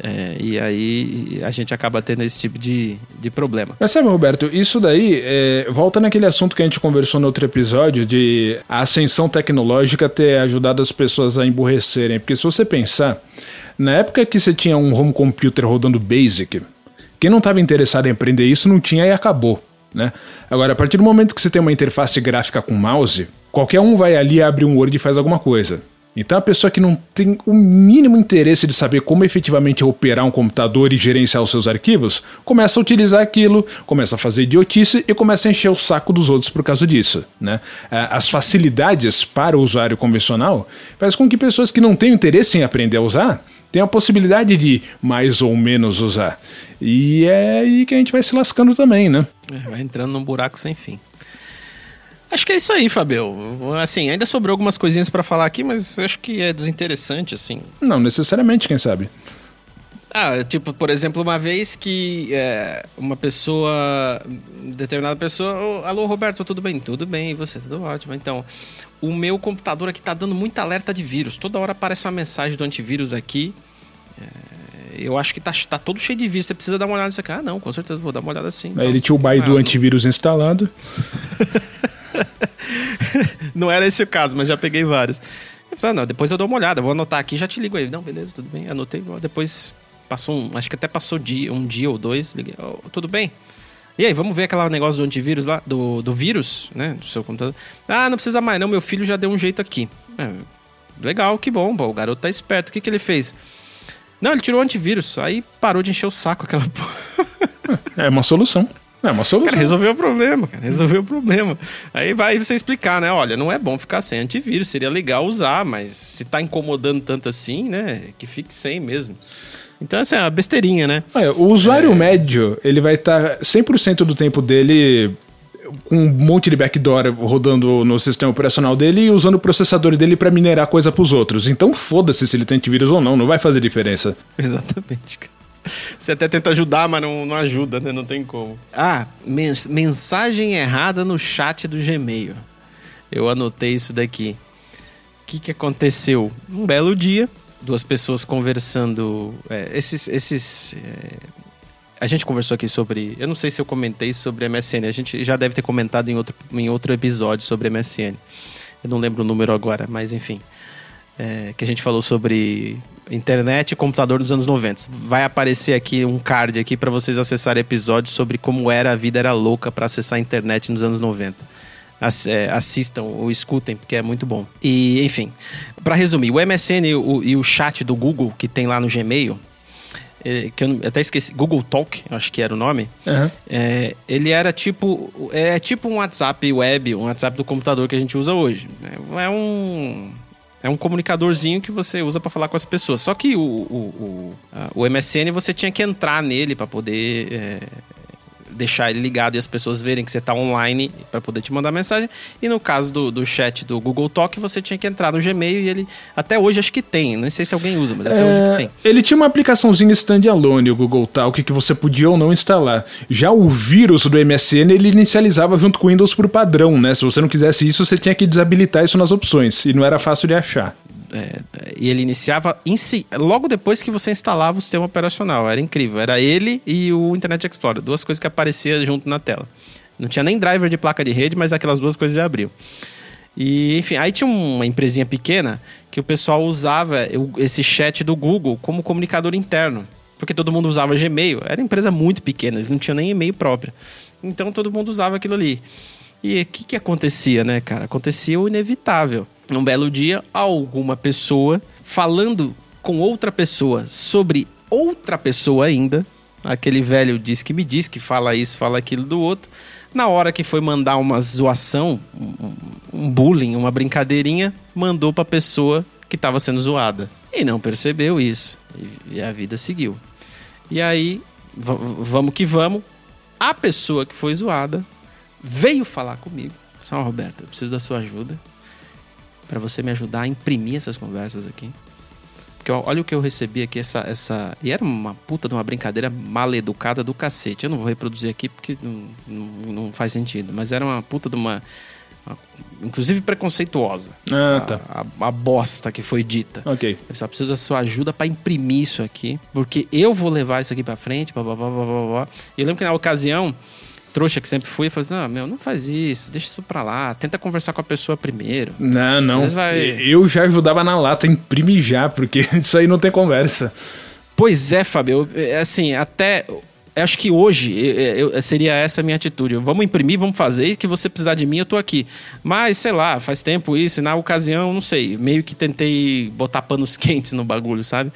É, e aí a gente acaba tendo esse tipo de, de problema. Mas sabe, Roberto, isso daí é, volta naquele assunto que a gente conversou no outro episódio de a ascensão tecnológica ter ajudado as pessoas a emburrecerem. Porque se você pensar, na época que você tinha um home computer rodando Basic, quem não estava interessado em aprender isso não tinha e acabou. Né? Agora, a partir do momento que você tem uma interface gráfica com mouse, qualquer um vai ali, abre um Word e faz alguma coisa. Então a pessoa que não tem o mínimo interesse de saber como efetivamente operar um computador e gerenciar os seus arquivos, começa a utilizar aquilo, começa a fazer idiotice e começa a encher o saco dos outros por causa disso. Né? As facilidades para o usuário convencional faz com que pessoas que não têm interesse em aprender a usar tenham a possibilidade de mais ou menos usar. E é aí que a gente vai se lascando também, né? É, vai entrando num buraco sem fim. Acho que é isso aí, Fabio. Assim, ainda sobrou algumas coisinhas para falar aqui, mas acho que é desinteressante, assim. Não necessariamente, quem sabe. Ah, tipo, por exemplo, uma vez que é, uma pessoa, determinada pessoa, oh, alô Roberto, tudo bem? Tudo bem, e você? Tudo ótimo. Então, o meu computador aqui tá dando muita alerta de vírus. Toda hora aparece uma mensagem do antivírus aqui. É, eu acho que tá, tá todo cheio de vírus. Você precisa dar uma olhada nisso aqui. Ah, não, com certeza vou dar uma olhada sim. Então, Aí ele tinha o Baidu ah, antivírus instalado. não era esse o caso, mas já peguei vários. Ah, não, depois eu dou uma olhada, vou anotar aqui já te ligo aí. Não, beleza, tudo bem. Anotei, depois passou um, acho que até passou dia, um dia ou dois, liguei, oh, tudo bem? E aí, vamos ver aquele negócio do antivírus lá, do, do vírus, né, do seu computador. Ah, não precisa mais não, meu filho já deu um jeito aqui. É, legal, que bom, o garoto tá esperto. O que que ele fez? Não, ele tirou o antivírus, aí parou de encher o saco aquela porra. É uma solução. É uma solução. Cara, resolveu o problema, cara. Resolveu o problema. Aí vai você explicar, né? Olha, não é bom ficar sem antivírus, seria legal usar, mas se tá incomodando tanto assim, né? Que fique sem mesmo. Então, essa é uma besteirinha, né? Olha, o usuário é... médio, ele vai estar tá 100% do tempo dele com um monte de backdoor rodando no sistema operacional dele e usando o processador dele para minerar coisa para os outros. Então foda-se se ele tem antivírus ou não, não vai fazer diferença. Exatamente, cara. Você até tenta ajudar, mas não, não ajuda, né? Não tem como. Ah, mens mensagem errada no chat do Gmail. Eu anotei isso daqui. O que, que aconteceu? Um belo dia, duas pessoas conversando. É, esses. esses é, a gente conversou aqui sobre. Eu não sei se eu comentei sobre MSN. A gente já deve ter comentado em outro, em outro episódio sobre MSN. Eu não lembro o número agora, mas enfim. É, que a gente falou sobre internet e computador dos anos 90. Vai aparecer aqui um card aqui para vocês acessarem episódios sobre como era a vida era louca para acessar a internet nos anos 90 é, assistam ou escutem, porque é muito bom. E, enfim, para resumir, o MSN e o, e o, chat do Google que tem lá no Gmail, é, que eu até esqueci, Google Talk, acho que era o nome, uhum. é, ele era tipo, é tipo um WhatsApp web, um WhatsApp do computador que a gente usa hoje. É um... É um comunicadorzinho que você usa para falar com as pessoas. Só que o, o, o, o MSN você tinha que entrar nele para poder é, deixar ele ligado e as pessoas verem que você está online para poder te mandar mensagem. E no caso do, do chat do Google Talk, você tinha que entrar no Gmail e ele até hoje acho que tem. Não sei se alguém usa, mas até é, hoje que tem. Ele tinha uma aplicaçãozinha standalone, o Google Talk, que você podia ou não instalar. Já o vírus do MSN, ele inicializava junto com o Windows por padrão, né? Se você não quisesse isso, você tinha que desabilitar isso nas opções. E não era fácil de achar. É, e ele iniciava si, logo depois que você instalava o sistema operacional. Era incrível. Era ele e o Internet Explorer, duas coisas que apareciam junto na tela. Não tinha nem driver de placa de rede, mas aquelas duas coisas já abriu. E, enfim, aí tinha uma empresinha pequena que o pessoal usava esse chat do Google como comunicador interno. Porque todo mundo usava Gmail. Era empresa muito pequena, eles não tinham nem e-mail próprio. Então todo mundo usava aquilo ali. E o que, que acontecia, né, cara? Acontecia o inevitável. Num belo dia, alguma pessoa falando com outra pessoa sobre outra pessoa ainda. Aquele velho diz que me diz que fala isso, fala aquilo do outro. Na hora que foi mandar uma zoação, um, bullying, uma brincadeirinha, mandou pra pessoa que estava sendo zoada. E não percebeu isso. E, a vida seguiu. E aí, vamos que vamos. A pessoa que foi zoada veio falar comigo. São Roberto, eu preciso da sua ajuda para você me ajudar a imprimir essas conversas aqui. Porque olha o que eu recebi aqui, essa, essa. E era uma puta de uma brincadeira mal educada do cacete. Eu não vou reproduzir aqui porque não, não, não faz sentido. Mas era uma puta de uma. uma inclusive preconceituosa. Ah, tá. A, a, a, bosta que foi dita. Ok. Eu só preciso da sua ajuda para imprimir isso aqui. Porque eu vou levar isso aqui para frente. Blá, blá, blá, blá, blá. E eu lembro que na ocasião trouxa que sempre fui, falei assim, não, meu, não faz isso, deixa isso pra lá, tenta conversar com a pessoa primeiro. Não, não. Vai... Eu já ajudava na lata, imprime já, porque isso aí não tem conversa. Pois é, Fábio, é, assim, até acho que hoje eu, eu, seria essa a minha atitude. Vamos imprimir, vamos fazer, que você precisar de mim, eu tô aqui. Mas, sei lá, faz tempo isso, e na ocasião, não sei, meio que tentei botar panos quentes no bagulho, sabe?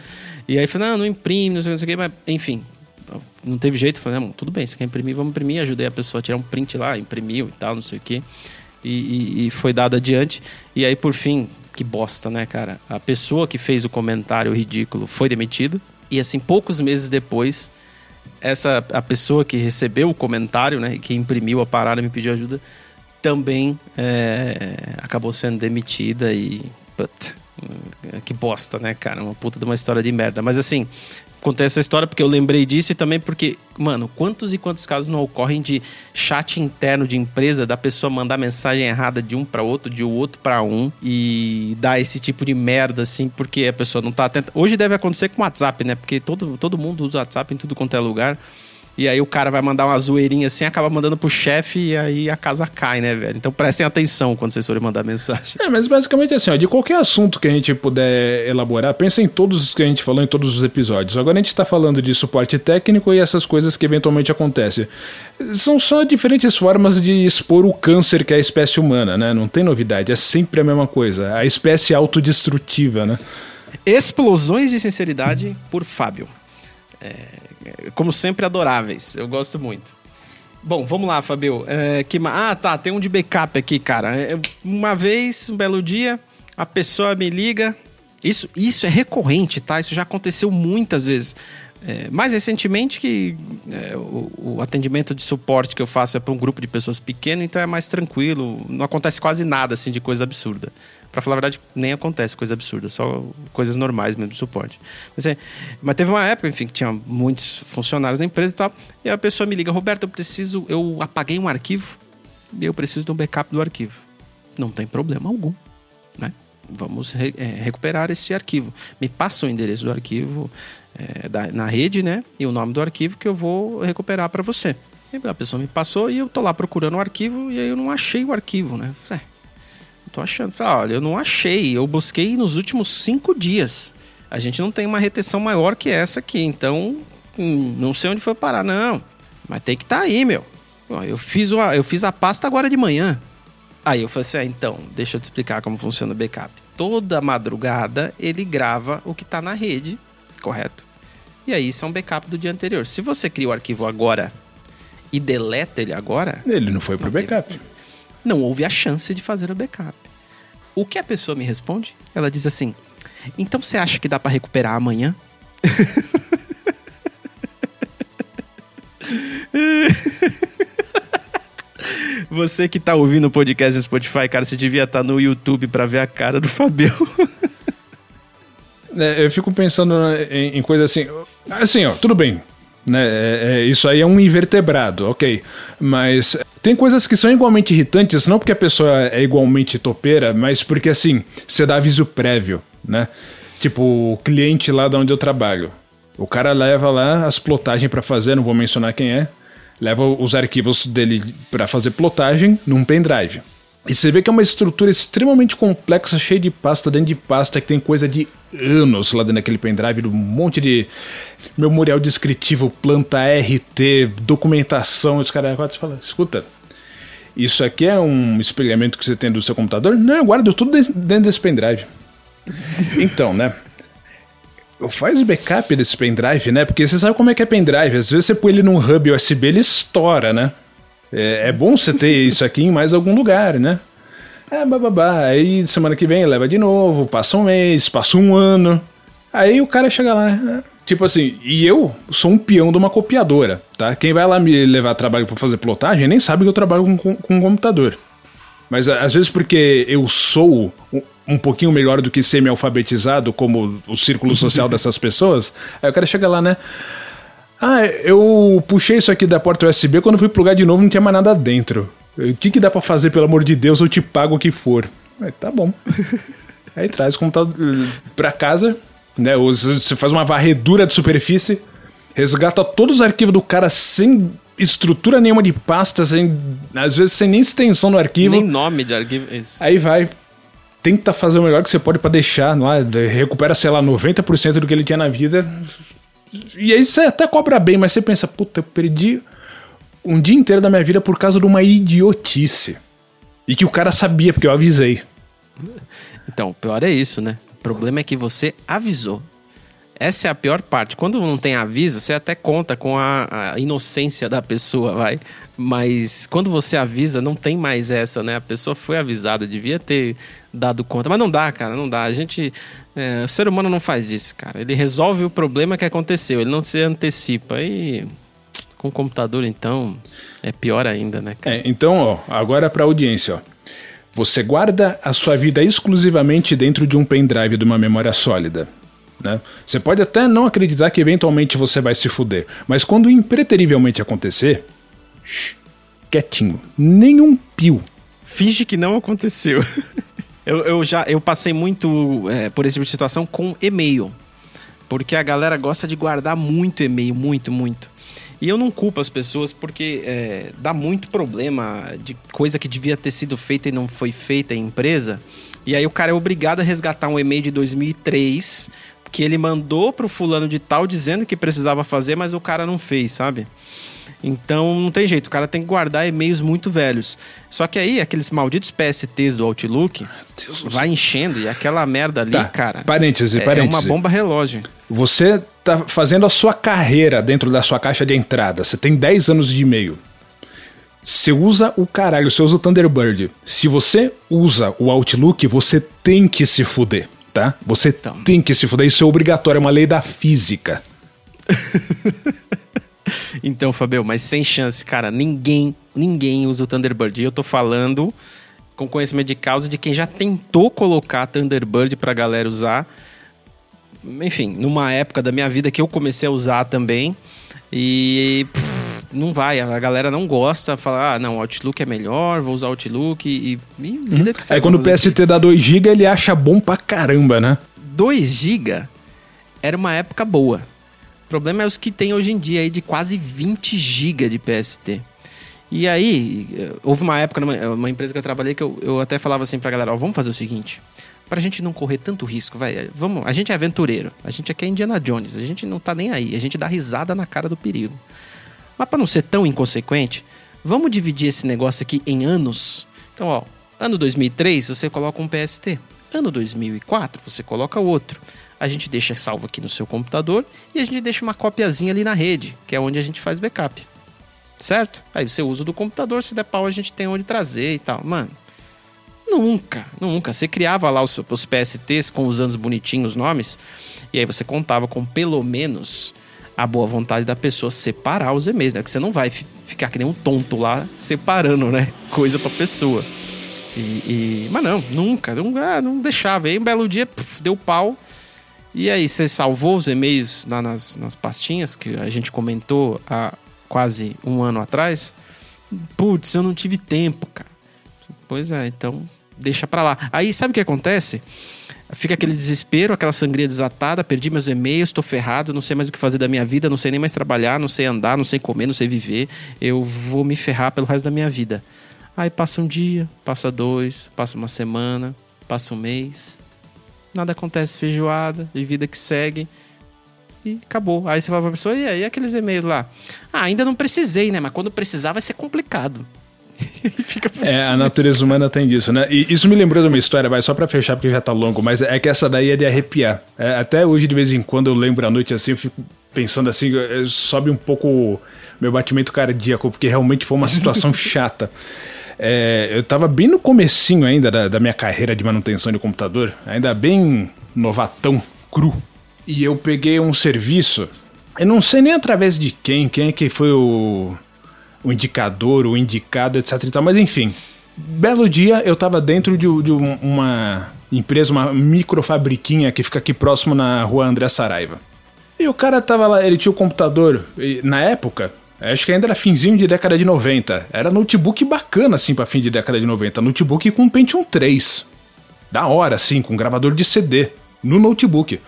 E aí falei, não, não imprime, não sei, não sei o que, mas enfim, não teve jeito, falei, não, tudo bem, você quer imprimir, vamos imprimir. Ajudei a pessoa a tirar um print lá, imprimiu e tal, não sei o quê. E, e, e, foi dado adiante. E aí, por fim, que bosta, né, cara? A pessoa que fez o comentário ridículo foi demitida. E assim, poucos meses depois, essa a pessoa que recebeu o comentário, né, que imprimiu a parada e me pediu ajuda, também é, acabou sendo demitida e. Que bosta, né, cara? Uma puta de uma história de merda. Mas assim, contei essa história porque eu lembrei disso e também porque, mano, quantos e quantos casos não ocorrem de chat interno de empresa da pessoa mandar mensagem errada de um para outro, de outro para um e dar esse tipo de merda assim, porque a pessoa não tá atenta. Hoje deve acontecer com o WhatsApp, né? Porque todo, todo mundo usa WhatsApp em tudo quanto é lugar. E aí o cara vai mandar uma zoeirinha assim, acaba mandando pro chefe e aí a casa cai, né, velho? Então prestem atenção quando vocês forem mandar mensagem. É, mas basicamente assim, ó, de qualquer assunto que a gente puder elaborar, pensa em todos os que a gente falou em todos os episódios. Agora a gente tá falando de suporte técnico e essas coisas que eventualmente acontecem. São só diferentes formas de expor o câncer que é a espécie humana, né? Não tem novidade, é sempre a mesma coisa. A espécie autodestrutiva, né? Explosões de sinceridade por Fábio. É, como sempre, adoráveis. Eu gosto muito. Bom, vamos lá, Fabio. É, que, ah, tá, tem um de backup aqui, cara. É, uma vez, um belo dia, a pessoa me liga. Isso, isso é recorrente, tá? Isso já aconteceu muitas vezes. É, mais recentemente que é, o, o, atendimento de suporte que eu faço é para um grupo de pessoas pequeno, então é mais tranquilo, não acontece quase nada assim de coisa absurda. Para falar a verdade, nem acontece coisa absurda, só coisas normais mesmo de suporte. Mas, é, mas teve uma época, enfim, que tinha muitos funcionários da empresa e tal, e a pessoa me liga, Roberto, eu preciso, eu apaguei um arquivo e eu preciso de um backup do arquivo. Não tem problema algum, né? Vamos re, é, recuperar esse arquivo. Me passa o endereço do arquivo, é, da, na rede, né? E o nome do arquivo que eu vou recuperar para você. E a pessoa me passou e eu tô lá procurando o arquivo e aí eu não achei o arquivo, né? É, tô achando. Falei, olha, eu não achei. Eu busquei nos últimos cinco dias. A gente não tem uma retenção maior que essa aqui, então hum, não sei onde foi parar, não. Mas tem que estar tá aí, meu. Eu fiz, o, eu fiz a pasta agora de manhã. Aí eu falei assim: ah, então, deixa eu te explicar como funciona o backup. Toda madrugada ele grava o que está na rede correto? E aí isso é um backup do dia anterior. Se você cria o arquivo agora e deleta ele agora. Ele não foi pro não backup. Teve, não houve a chance de fazer o backup. O que a pessoa me responde? Ela diz assim: então você acha que dá para recuperar amanhã? Você que tá ouvindo o podcast no Spotify, cara, você devia estar tá no YouTube para ver a cara do Fabio. É, eu fico pensando em, em coisas assim. Assim, ó, tudo bem. Né? É, é, isso aí é um invertebrado, ok. Mas tem coisas que são igualmente irritantes, não porque a pessoa é igualmente topeira, mas porque assim, você dá aviso prévio, né? Tipo, o cliente lá de onde eu trabalho. O cara leva lá as plotagens para fazer, não vou mencionar quem é. Leva os arquivos dele para fazer plotagem num pendrive. E você vê que é uma estrutura extremamente complexa, cheia de pasta dentro de pasta, que tem coisa de anos lá dentro daquele pendrive, um monte de memorial descritivo, planta RT, documentação. Os caras falam: escuta, isso aqui é um espelhamento que você tem do seu computador? Não, eu guardo tudo dentro desse pendrive. então, né? Faz o backup desse pendrive, né? Porque você sabe como é que é pendrive. Às vezes você põe ele num hub USB, ele estoura, né? É, é bom você ter isso aqui em mais algum lugar, né? É, bababá. Aí semana que vem leva de novo, passa um mês, passa um ano. Aí o cara chega lá, né? Tipo assim, e eu sou um peão de uma copiadora, tá? Quem vai lá me levar trabalho para fazer plotagem nem sabe que eu trabalho com, com, com computador. Mas às vezes porque eu sou um pouquinho melhor do que semi-alfabetizado, como o círculo social dessas pessoas, aí o cara chega lá, né? Ah, eu puxei isso aqui da porta USB, quando fui plugar de novo não tinha mais nada dentro. O que, que dá para fazer, pelo amor de Deus, eu te pago o que for. Aí, tá bom. Aí traz o computador pra casa, né? Você faz uma varredura de superfície, resgata todos os arquivos do cara sem estrutura nenhuma de pasta, sem, às vezes sem nem extensão no arquivo. Nem nome de arquivo. Isso. Aí vai, tenta fazer o melhor que você pode para deixar lá, recupera, sei lá, 90% do que ele tinha na vida, e aí você até cobra bem, mas você pensa, puta, eu perdi um dia inteiro da minha vida por causa de uma idiotice. E que o cara sabia, porque eu avisei. Então, o pior é isso, né? O problema é que você avisou. Essa é a pior parte. Quando não tem aviso, você até conta com a, a, inocência da pessoa, vai. Mas quando você avisa, não tem mais essa, né? A pessoa foi avisada, devia ter dado conta. Mas não dá, cara, não dá. A gente. É, o ser humano não faz isso, cara. Ele resolve o problema que aconteceu, ele não se antecipa. E com o computador, então, é pior ainda, né? Cara? É, então, ó, agora para audiência, ó. Você guarda a sua vida exclusivamente dentro de um pendrive de uma memória sólida. Né? Você pode até não acreditar que eventualmente você vai se fuder, mas quando impreterivelmente acontecer, shh, quietinho, nenhum pio. Finge que não aconteceu. eu, eu, já eu passei muito é, por esse tipo de situação com e-mail. Porque a galera gosta de guardar muito e-mail, muito, muito. E eu não culpo as pessoas porque é, dá muito problema de coisa que devia ter sido feita e não foi feita em empresa. E aí o cara é obrigado a resgatar um e-mail de 2003 que ele mandou pro fulano de tal dizendo que precisava fazer, mas o cara não fez, sabe? Então não tem jeito, o cara tem que guardar e-mails muito velhos. Só que aí, aqueles malditos PSTs do Outlook vai enchendo e aquela merda ali, tá, cara. Parêntese, é, parêntese. É uma bomba relógio. Você tá fazendo a sua carreira dentro da sua caixa de entrada. Você tem 10 anos de e-mail. Você usa o caralho, você usa o Thunderbird. Se você usa o Outlook, você tem que se fuder, tá? Você então. tem que se fuder. Isso é obrigatório, é uma lei da física. então, Fabio, mas sem chance, cara. Ninguém, ninguém usa o Thunderbird. E eu tô falando com conhecimento de causa de quem já tentou colocar Thunderbird pra galera usar. Enfim, numa época da minha vida que eu comecei a usar também. E. Pff, não vai, a galera não gosta, fala, ah, não, Outlook é melhor, vou usar Outlook e, e vida uhum. que sai. Aí quando o PST aqui. dá 2GB, ele acha bom pra caramba, né? 2GB era uma época boa. O problema é os que tem hoje em dia aí de quase 20 GB de PST. E aí, houve uma época numa uma empresa que eu trabalhei que eu, eu até falava assim pra galera, ó, vamos fazer o seguinte, pra gente não correr tanto risco, vai, vamos, a gente é aventureiro, a gente aqui é Indiana Jones, a gente não tá nem aí, a gente dá risada na cara do perigo. Mas para não ser tão inconsequente, vamos dividir esse negócio aqui em anos. Então, ó, ano 2003 você coloca um PST. Ano 2004 você coloca outro. A gente deixa salvo aqui no seu computador e a gente deixa uma copiazinha ali na rede, que é onde a gente faz backup. Certo? Aí você usa do computador, se der pau a gente tem onde trazer e tal. Mano, Nunca, nunca. Você criava lá os, os, PSTs com os anos bonitinhos, os nomes, e aí você contava com pelo menos a boa vontade da pessoa separar os e-mails, né? Que você não vai ficar que nem um tonto lá separando, né? Coisa pra pessoa. E, e... Mas não, nunca, não, ah, não deixava. Aí um belo dia, puf, deu pau. E aí, você salvou os e-mails lá nas, nas pastinhas que a gente comentou há quase um ano atrás? Putz, eu não tive tempo, cara. Pois é, então deixa pra lá. Aí, sabe o que acontece? Fica aquele desespero, aquela sangria desatada, perdi meus e-mails, tô ferrado, não sei mais o que fazer da minha vida, não sei nem mais trabalhar, não sei andar, não sei comer, não sei viver. Eu vou me ferrar pelo resto da minha vida. Aí passa um dia, passa dois, passa uma semana, passa um mês. Nada acontece, feijoada, e vida que segue. E acabou. Aí você fala pra pessoa, e aí aqueles e-mails lá? Ah, ainda não precisei, né? Mas quando precisar vai ser complicado. fica por É, a natureza humana tem disso, né? E isso me lembrou de uma história, vai só para fechar porque já tá longo, mas é que essa daí é de arrepiar. É, até hoje, de vez em quando, eu lembro à noite assim, eu fico pensando assim, sobe um pouco meu batimento cardíaco, porque realmente foi uma situação chata. É, eu tava bem no comecinho ainda da, da minha carreira de manutenção de computador, ainda bem novatão, cru. E eu peguei um serviço, eu não sei nem através de quem, quem é que foi o o indicador, o indicado, etc e tal. Mas enfim, belo dia eu tava dentro de, de uma empresa, uma microfabriquinha que fica aqui próximo na rua André Saraiva. E o cara tava lá, ele tinha o computador, na época, acho que ainda era finzinho de década de 90. Era notebook bacana, assim, pra fim de década de 90. Notebook com Pentium 3. Da hora, assim, com gravador de CD. No notebook.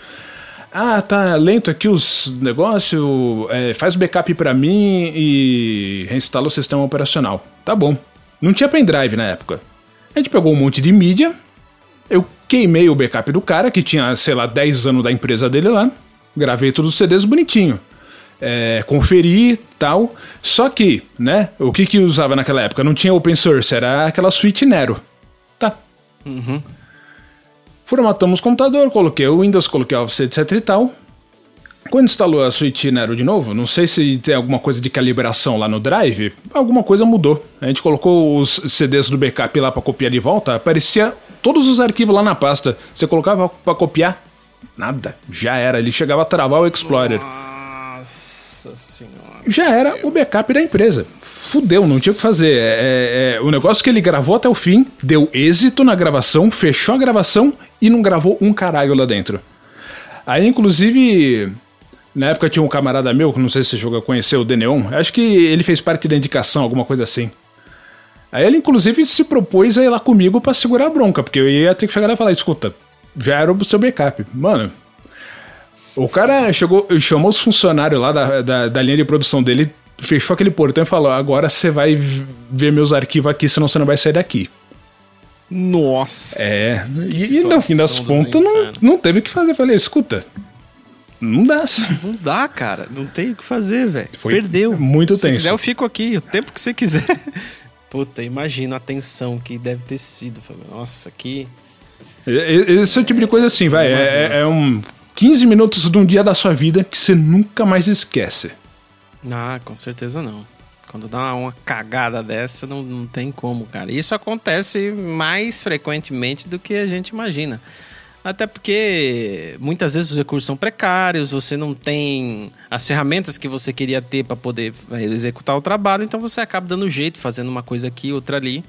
Ah, tá lento aqui os negócios, é, faz o backup para mim e reinstala o sistema operacional. Tá bom. Não tinha pendrive na época. A gente pegou um monte de mídia, eu queimei o backup do cara, que tinha, sei lá, 10 anos da empresa dele lá, gravei todos os CDs bonitinho. É, conferi tal. Só que, né, o que que usava naquela época? Não tinha open source, era aquela suite Nero. Tá. Uhum. Formatamos o computador, coloquei o Windows, coloquei o Office, etc e tal. Quando instalou a suíte Nero de novo, não sei se tem alguma coisa de calibração lá no Drive, alguma coisa mudou. A gente colocou os CDs do backup lá para copiar de volta, aparecia todos os arquivos lá na pasta. Você colocava para copiar, nada, já era. Ele chegava a travar o Explorer. Nossa senhora. Já era o backup da empresa fudeu, não tinha o que fazer. É, é, é, o negócio que ele gravou até o fim, deu êxito na gravação, fechou a gravação e não gravou um caralho lá dentro. Aí, inclusive, na época tinha um camarada meu, que não sei se você chegou a conhecer, o Deneon, acho que ele fez parte da indicação, alguma coisa assim. Aí ele, inclusive, se propôs a ir lá comigo para segurar a bronca, porque eu ia ter que chegar lá e falar: escuta, já era o seu backup. Mano, o cara chegou, chamou os funcionários lá da, da, da linha de produção dele, fechou aquele portão e falou: agora você vai ver meus arquivos aqui, senão você não vai sair daqui. Nossa! É, e, e no fim das contas não, não teve o que fazer. Eu falei: escuta, não dá. Não dá, cara. Não tem o que fazer, velho. Perdeu. Muito tempo. Se quiser, eu fico aqui o tempo que você quiser. Puta, imagina a tensão que deve ter sido. Nossa, que. Esse é o tipo de coisa assim, vai. É, é, é um 15 minutos de um dia da sua vida que você nunca mais esquece. Ah, com certeza não. Quando dá uma cagada dessa, não, não tem como, cara. Isso acontece mais frequentemente do que a gente imagina. Até porque muitas vezes os recursos são precários, você não tem as ferramentas que você queria ter para poder executar o trabalho, então você acaba dando jeito, fazendo uma coisa aqui, outra ali.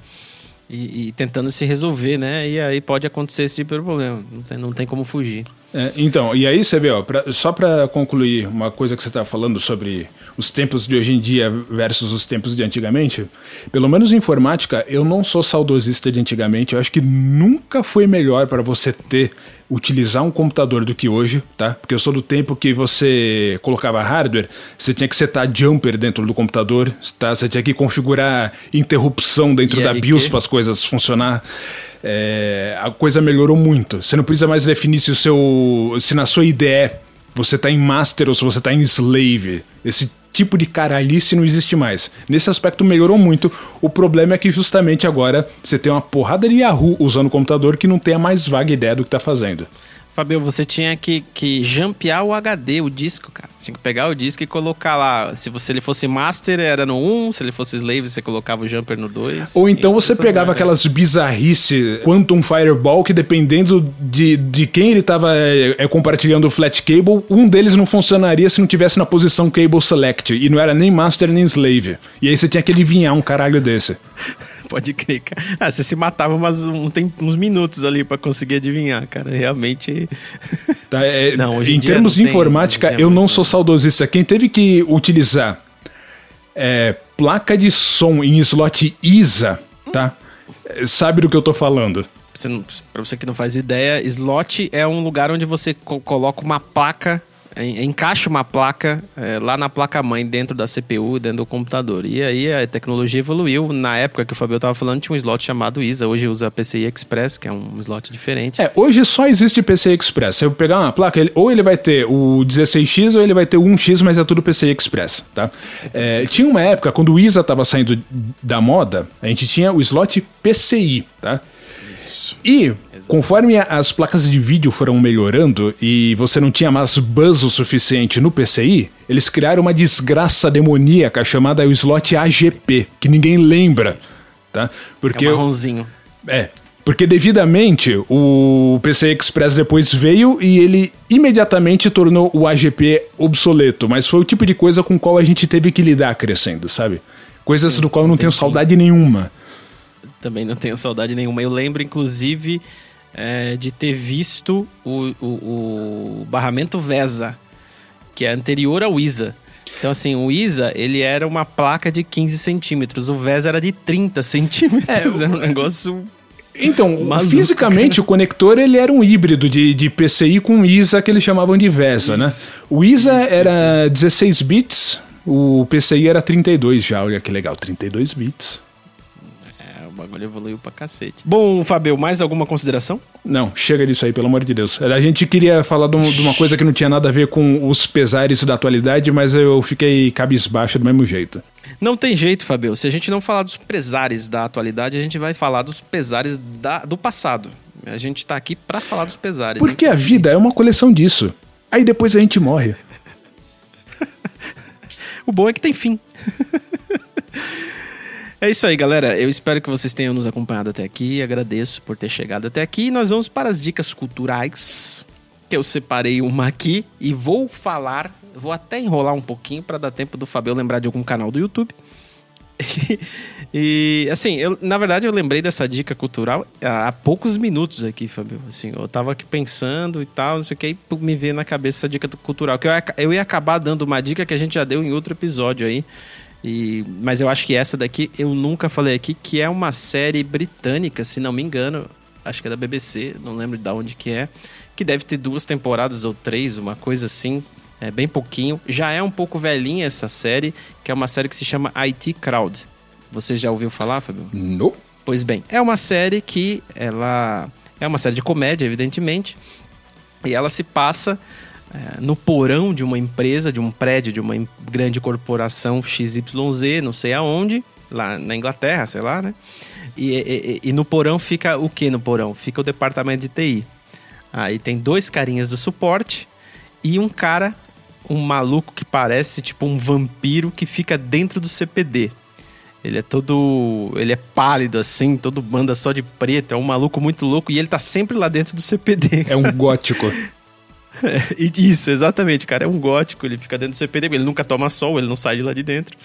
E, e, tentando se resolver, né? E aí pode acontecer esse tipo de problema. Não tem, não tem como fugir. É, então, e aí você pra, só para concluir uma coisa que você está falando sobre os tempos de hoje em dia versus os tempos de antigamente, pelo menos em informática, eu não sou saudosista de antigamente. Eu acho que nunca foi melhor para você ter utilizar um computador do que hoje, tá? Porque eu sou do tempo que você colocava hardware, você tinha que setar jumper dentro do computador, tá? Você tinha que configurar interrupção dentro e da BIOS para as coisas funcionar. É, a coisa melhorou muito. Você não precisa mais definir se o seu, se na sua IDE você está em master ou se você está em slave. Esse tipo de caralhice não existe mais. Nesse aspecto melhorou muito. O problema é que justamente agora você tem uma porrada de Yahoo usando o computador que não tem a mais vaga ideia do que está fazendo. Fabio, você tinha que, que jampear o HD, o disco, cara. Tinha que pegar o disco e colocar lá. Se você ele fosse master, era no 1. Se ele fosse slave, você colocava o jumper no 2. Ou então você pegava aquelas bizarrices, Quantum Fireball, que dependendo de, de quem ele estava é, é, compartilhando o flat cable, um deles não funcionaria se não tivesse na posição cable select. E não era nem master nem slave. E aí você tinha que adivinhar um caralho desse. Pode crer, cara. Ah, você se matava umas, um, tem uns minutos ali para conseguir adivinhar, cara. Realmente. Tá, é, não, hoje em, em termos de tem, informática, eu não sou saudosista. Quem teve que utilizar é, placa de som em slot ISA, tá? Sabe do que eu tô falando. Para você que não faz ideia, slot é um lugar onde você co coloca uma placa encaixa uma placa é, lá na placa-mãe dentro da CPU, dentro do computador. E aí a tecnologia evoluiu. Na época que o Fabio estava falando, tinha um slot chamado ISA. Hoje usa PCI Express, que é um slot diferente. É, hoje só existe PCI Express. Se eu pegar uma placa, ele, ou ele vai ter o 16X ou ele vai ter o 1X, mas é tudo PCI Express, tá? É, tinha uma época, quando o ISA estava saindo da moda, a gente tinha o slot PCI, tá? Isso. E conforme as placas de vídeo foram melhorando e você não tinha mais buzz o suficiente no PCI, eles criaram uma desgraça demoníaca chamada o slot AGP, que ninguém lembra, tá? Porque é marronzinho. É, porque devidamente o PCI Express depois veio e ele imediatamente tornou o AGP obsoleto, mas foi o tipo de coisa com qual a gente teve que lidar crescendo, sabe? Coisas Sim, do qual eu não tenho saudade nenhuma. Também não tenho saudade nenhuma. Eu lembro, inclusive, é, de ter visto o, o, o barramento VESA, que é anterior ao ISA. Então, assim, o ISA, ele era uma placa de 15 centímetros, o VESA era de 30 centímetros. É, era um negócio então, Maluco, fisicamente, cara. o conector ele era um híbrido de, de PCI com ISA que eles chamavam de VESA, né? né? O ISA isso, era isso. 16 bits, o PCI era 32 já, olha que legal, 32 bits bagulho evoluiu pra cacete. Bom, Fabio, mais alguma consideração? Não, chega disso aí, pelo amor de Deus. A gente queria falar de uma coisa que não tinha nada a ver com os pesares da atualidade, mas eu fiquei cabisbaixo do mesmo jeito. Não tem jeito, Fabio. Se a gente não falar dos pesares da atualidade, a gente vai falar dos pesares da, do passado. A gente tá aqui para falar dos pesares. Porque a vida é uma coleção disso. Aí depois a gente morre. o bom é que tem fim. É isso aí, galera. Eu espero que vocês tenham nos acompanhado até aqui. Agradeço por ter chegado até aqui. Nós vamos para as dicas culturais. Que eu separei uma aqui e vou falar. Vou até enrolar um pouquinho para dar tempo do Fabio lembrar de algum canal do YouTube. e assim, eu, na verdade eu lembrei dessa dica cultural há, há, poucos minutos aqui, Fabio. Assim, eu tava aqui pensando e tal, não sei o que, e me veio na cabeça essa dica cultural. Que eu, eu ia acabar dando uma dica que a gente já deu em outro episódio aí e, mas eu acho que essa daqui eu nunca falei aqui, que é uma série britânica, se não me engano. Acho que é da BBC, não lembro de onde que é. Que deve ter duas temporadas ou três, uma coisa assim. É bem pouquinho. Já é um pouco velhinha essa série, que é uma série que se chama IT Crowd. Você já ouviu falar, Fabio? Não. Pois bem, é uma série que ela é uma série de comédia, evidentemente, e ela se passa é, no porão de uma empresa, de um prédio, de uma grande corporação XYZ, não sei aonde, lá na Inglaterra, sei lá, né? E, e, e, no porão fica o que no porão? Fica o departamento de TI. Aí tem dois carinhas do suporte e um cara, um maluco que parece tipo um vampiro que fica dentro do CPD. Ele é todo. Ele é pálido assim, todo banda só de preto. É um maluco muito louco e ele tá sempre lá dentro do CPD. É um gótico. Isso, exatamente, cara. É um gótico, ele fica dentro do CPD, ele nunca toma sol, ele não sai de lá de dentro.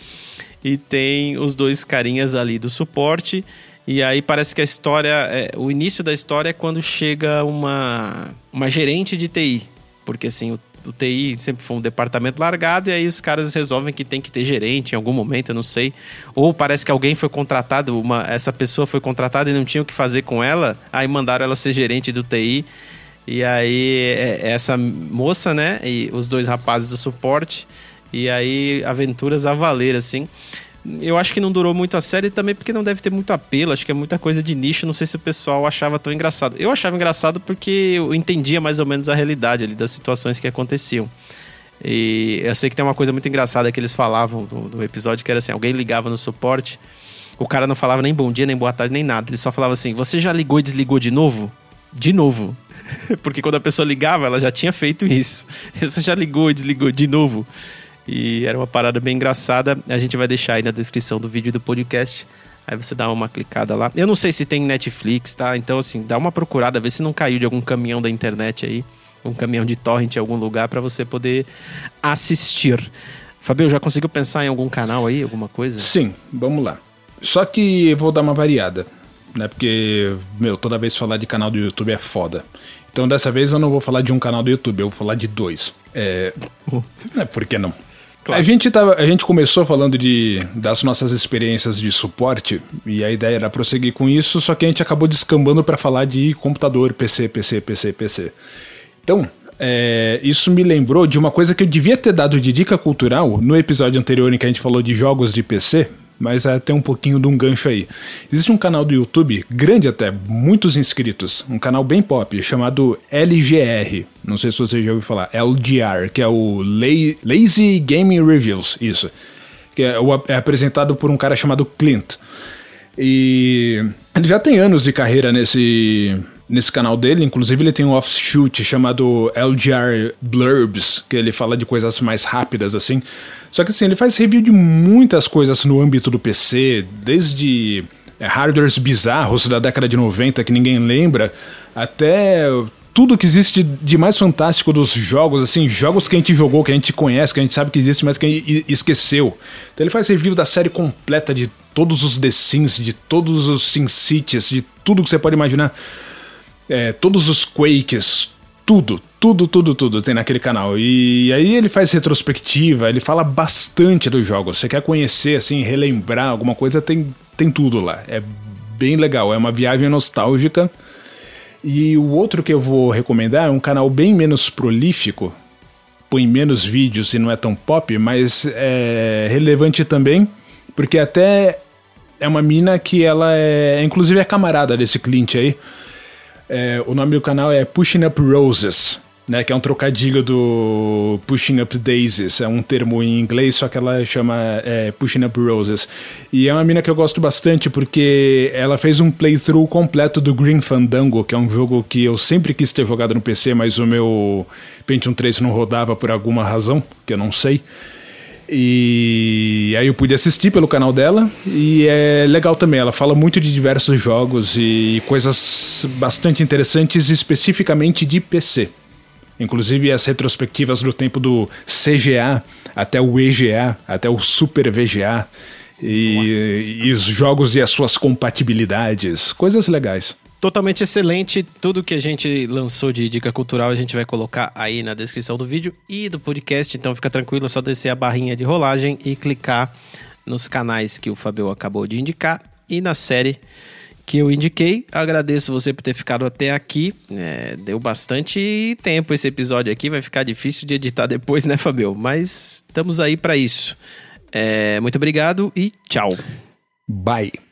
E tem os dois carinhas ali do suporte. E aí parece que a história. É, o início da história é quando chega uma, uma gerente de TI. Porque assim, o, o TI sempre foi um departamento largado, e aí os caras resolvem que tem que ter gerente em algum momento, eu não sei. Ou parece que alguém foi contratado, uma, essa pessoa foi contratada e não tinha o que fazer com ela, aí mandaram ela ser gerente do TI. E aí, é, essa moça, né? E os dois rapazes do suporte. E aí, aventuras a valer, assim. Eu acho que não durou muito a série também porque não deve ter muito apelo. Acho que é muita coisa de nicho. Não sei se o pessoal achava tão engraçado. Eu achava engraçado porque eu entendia mais ou menos a realidade ali das situações que aconteciam. E eu sei que tem uma coisa muito engraçada que eles falavam no, no episódio que era assim: alguém ligava no suporte, o cara não falava nem bom dia, nem boa tarde, nem nada. Ele só falava assim: Você já ligou e desligou de novo? De novo. porque quando a pessoa ligava, ela já tinha feito isso. Você já ligou e desligou de novo. E era uma parada bem engraçada. A gente vai deixar aí na descrição do vídeo do podcast. Aí você dá uma clicada lá. Eu não sei se tem Netflix, tá? Então, assim, dá uma procurada, vê se não caiu de algum caminhão da internet aí. Um caminhão de torrent em algum lugar para você poder assistir. Fabio, já conseguiu pensar em algum canal aí, alguma coisa? Sim, vamos lá. Só que eu vou dar uma variada, né? Porque, meu, toda vez falar de canal do YouTube é foda. Então dessa vez eu não vou falar de um canal do YouTube, eu vou falar de dois. É. é por que não? Claro. A, gente tava, a gente começou falando de, das nossas experiências de suporte e a ideia era prosseguir com isso, só que a gente acabou descambando para falar de computador, PC, PC, PC, PC. Então, é, isso me lembrou de uma coisa que eu devia ter dado de dica cultural no episódio anterior em que a gente falou de jogos de PC, mas é até um pouquinho de um gancho aí. Existe um canal do YouTube, grande até, muitos inscritos, um canal bem pop, chamado LGR. Não sei se você já ouviu falar, LGR, que é o Lazy Gaming Reviews, isso. Que é, é apresentado por um cara chamado Clint. E ele já tem anos de carreira nesse, nesse canal dele. Inclusive, ele tem um offshoot chamado LGR Blurbs, que ele fala de coisas mais rápidas assim. Só que assim, ele faz review de muitas coisas no âmbito do PC, desde é, hardwares bizarros da década de 90 que ninguém lembra, até tudo que existe de mais fantástico dos jogos, assim, jogos que a gente jogou, que a gente conhece, que a gente sabe que existe, mas que a gente esqueceu. Então ele faz review da série completa de todos os The Sims, de todos os Sin Cities, de tudo que você pode imaginar. É, todos os Quakes, tudo, tudo, tudo, tudo tem naquele canal. E aí ele faz retrospectiva, ele fala bastante dos jogos. Você quer conhecer, assim, relembrar alguma coisa, tem, tem tudo lá. É bem legal, é uma viagem nostálgica. E o outro que eu vou recomendar é um canal bem menos prolífico, põe menos vídeos e não é tão pop, mas é relevante também, porque até é uma mina que ela é, inclusive é camarada desse Clint aí. É, o nome do canal é Pushing Up Roses, né? Que é um trocadilho do Pushing Up Daisies. É um termo em inglês, só que ela chama é, Pushing Up Roses. E é uma mina que eu gosto bastante porque ela fez um playthrough completo do Green Fandango, que é um jogo que eu sempre quis ter jogado no PC, mas o meu Pentium 3 não rodava por alguma razão, que eu não sei. E aí eu pude assistir pelo canal dela e é legal também. Ela fala muito de diversos jogos e coisas bastante interessantes, especificamente de PC. Inclusive as retrospectivas do tempo do CGA até o EGA, até o Super VGA. E, e os jogos e as suas compatibilidades. Coisas legais totalmente excelente. Tudo que a gente lançou de dica cultural a gente vai colocar aí na descrição do vídeo e do podcast. Então fica tranquilo, é só descer a barrinha de rolagem e clicar nos canais que o Fabio acabou de indicar e na série que eu indiquei. Agradeço você por ter ficado até aqui. É, deu bastante tempo esse episódio aqui, vai ficar difícil de editar depois, né, Fabio? Mas estamos aí para isso. É, muito obrigado e tchau. Bye.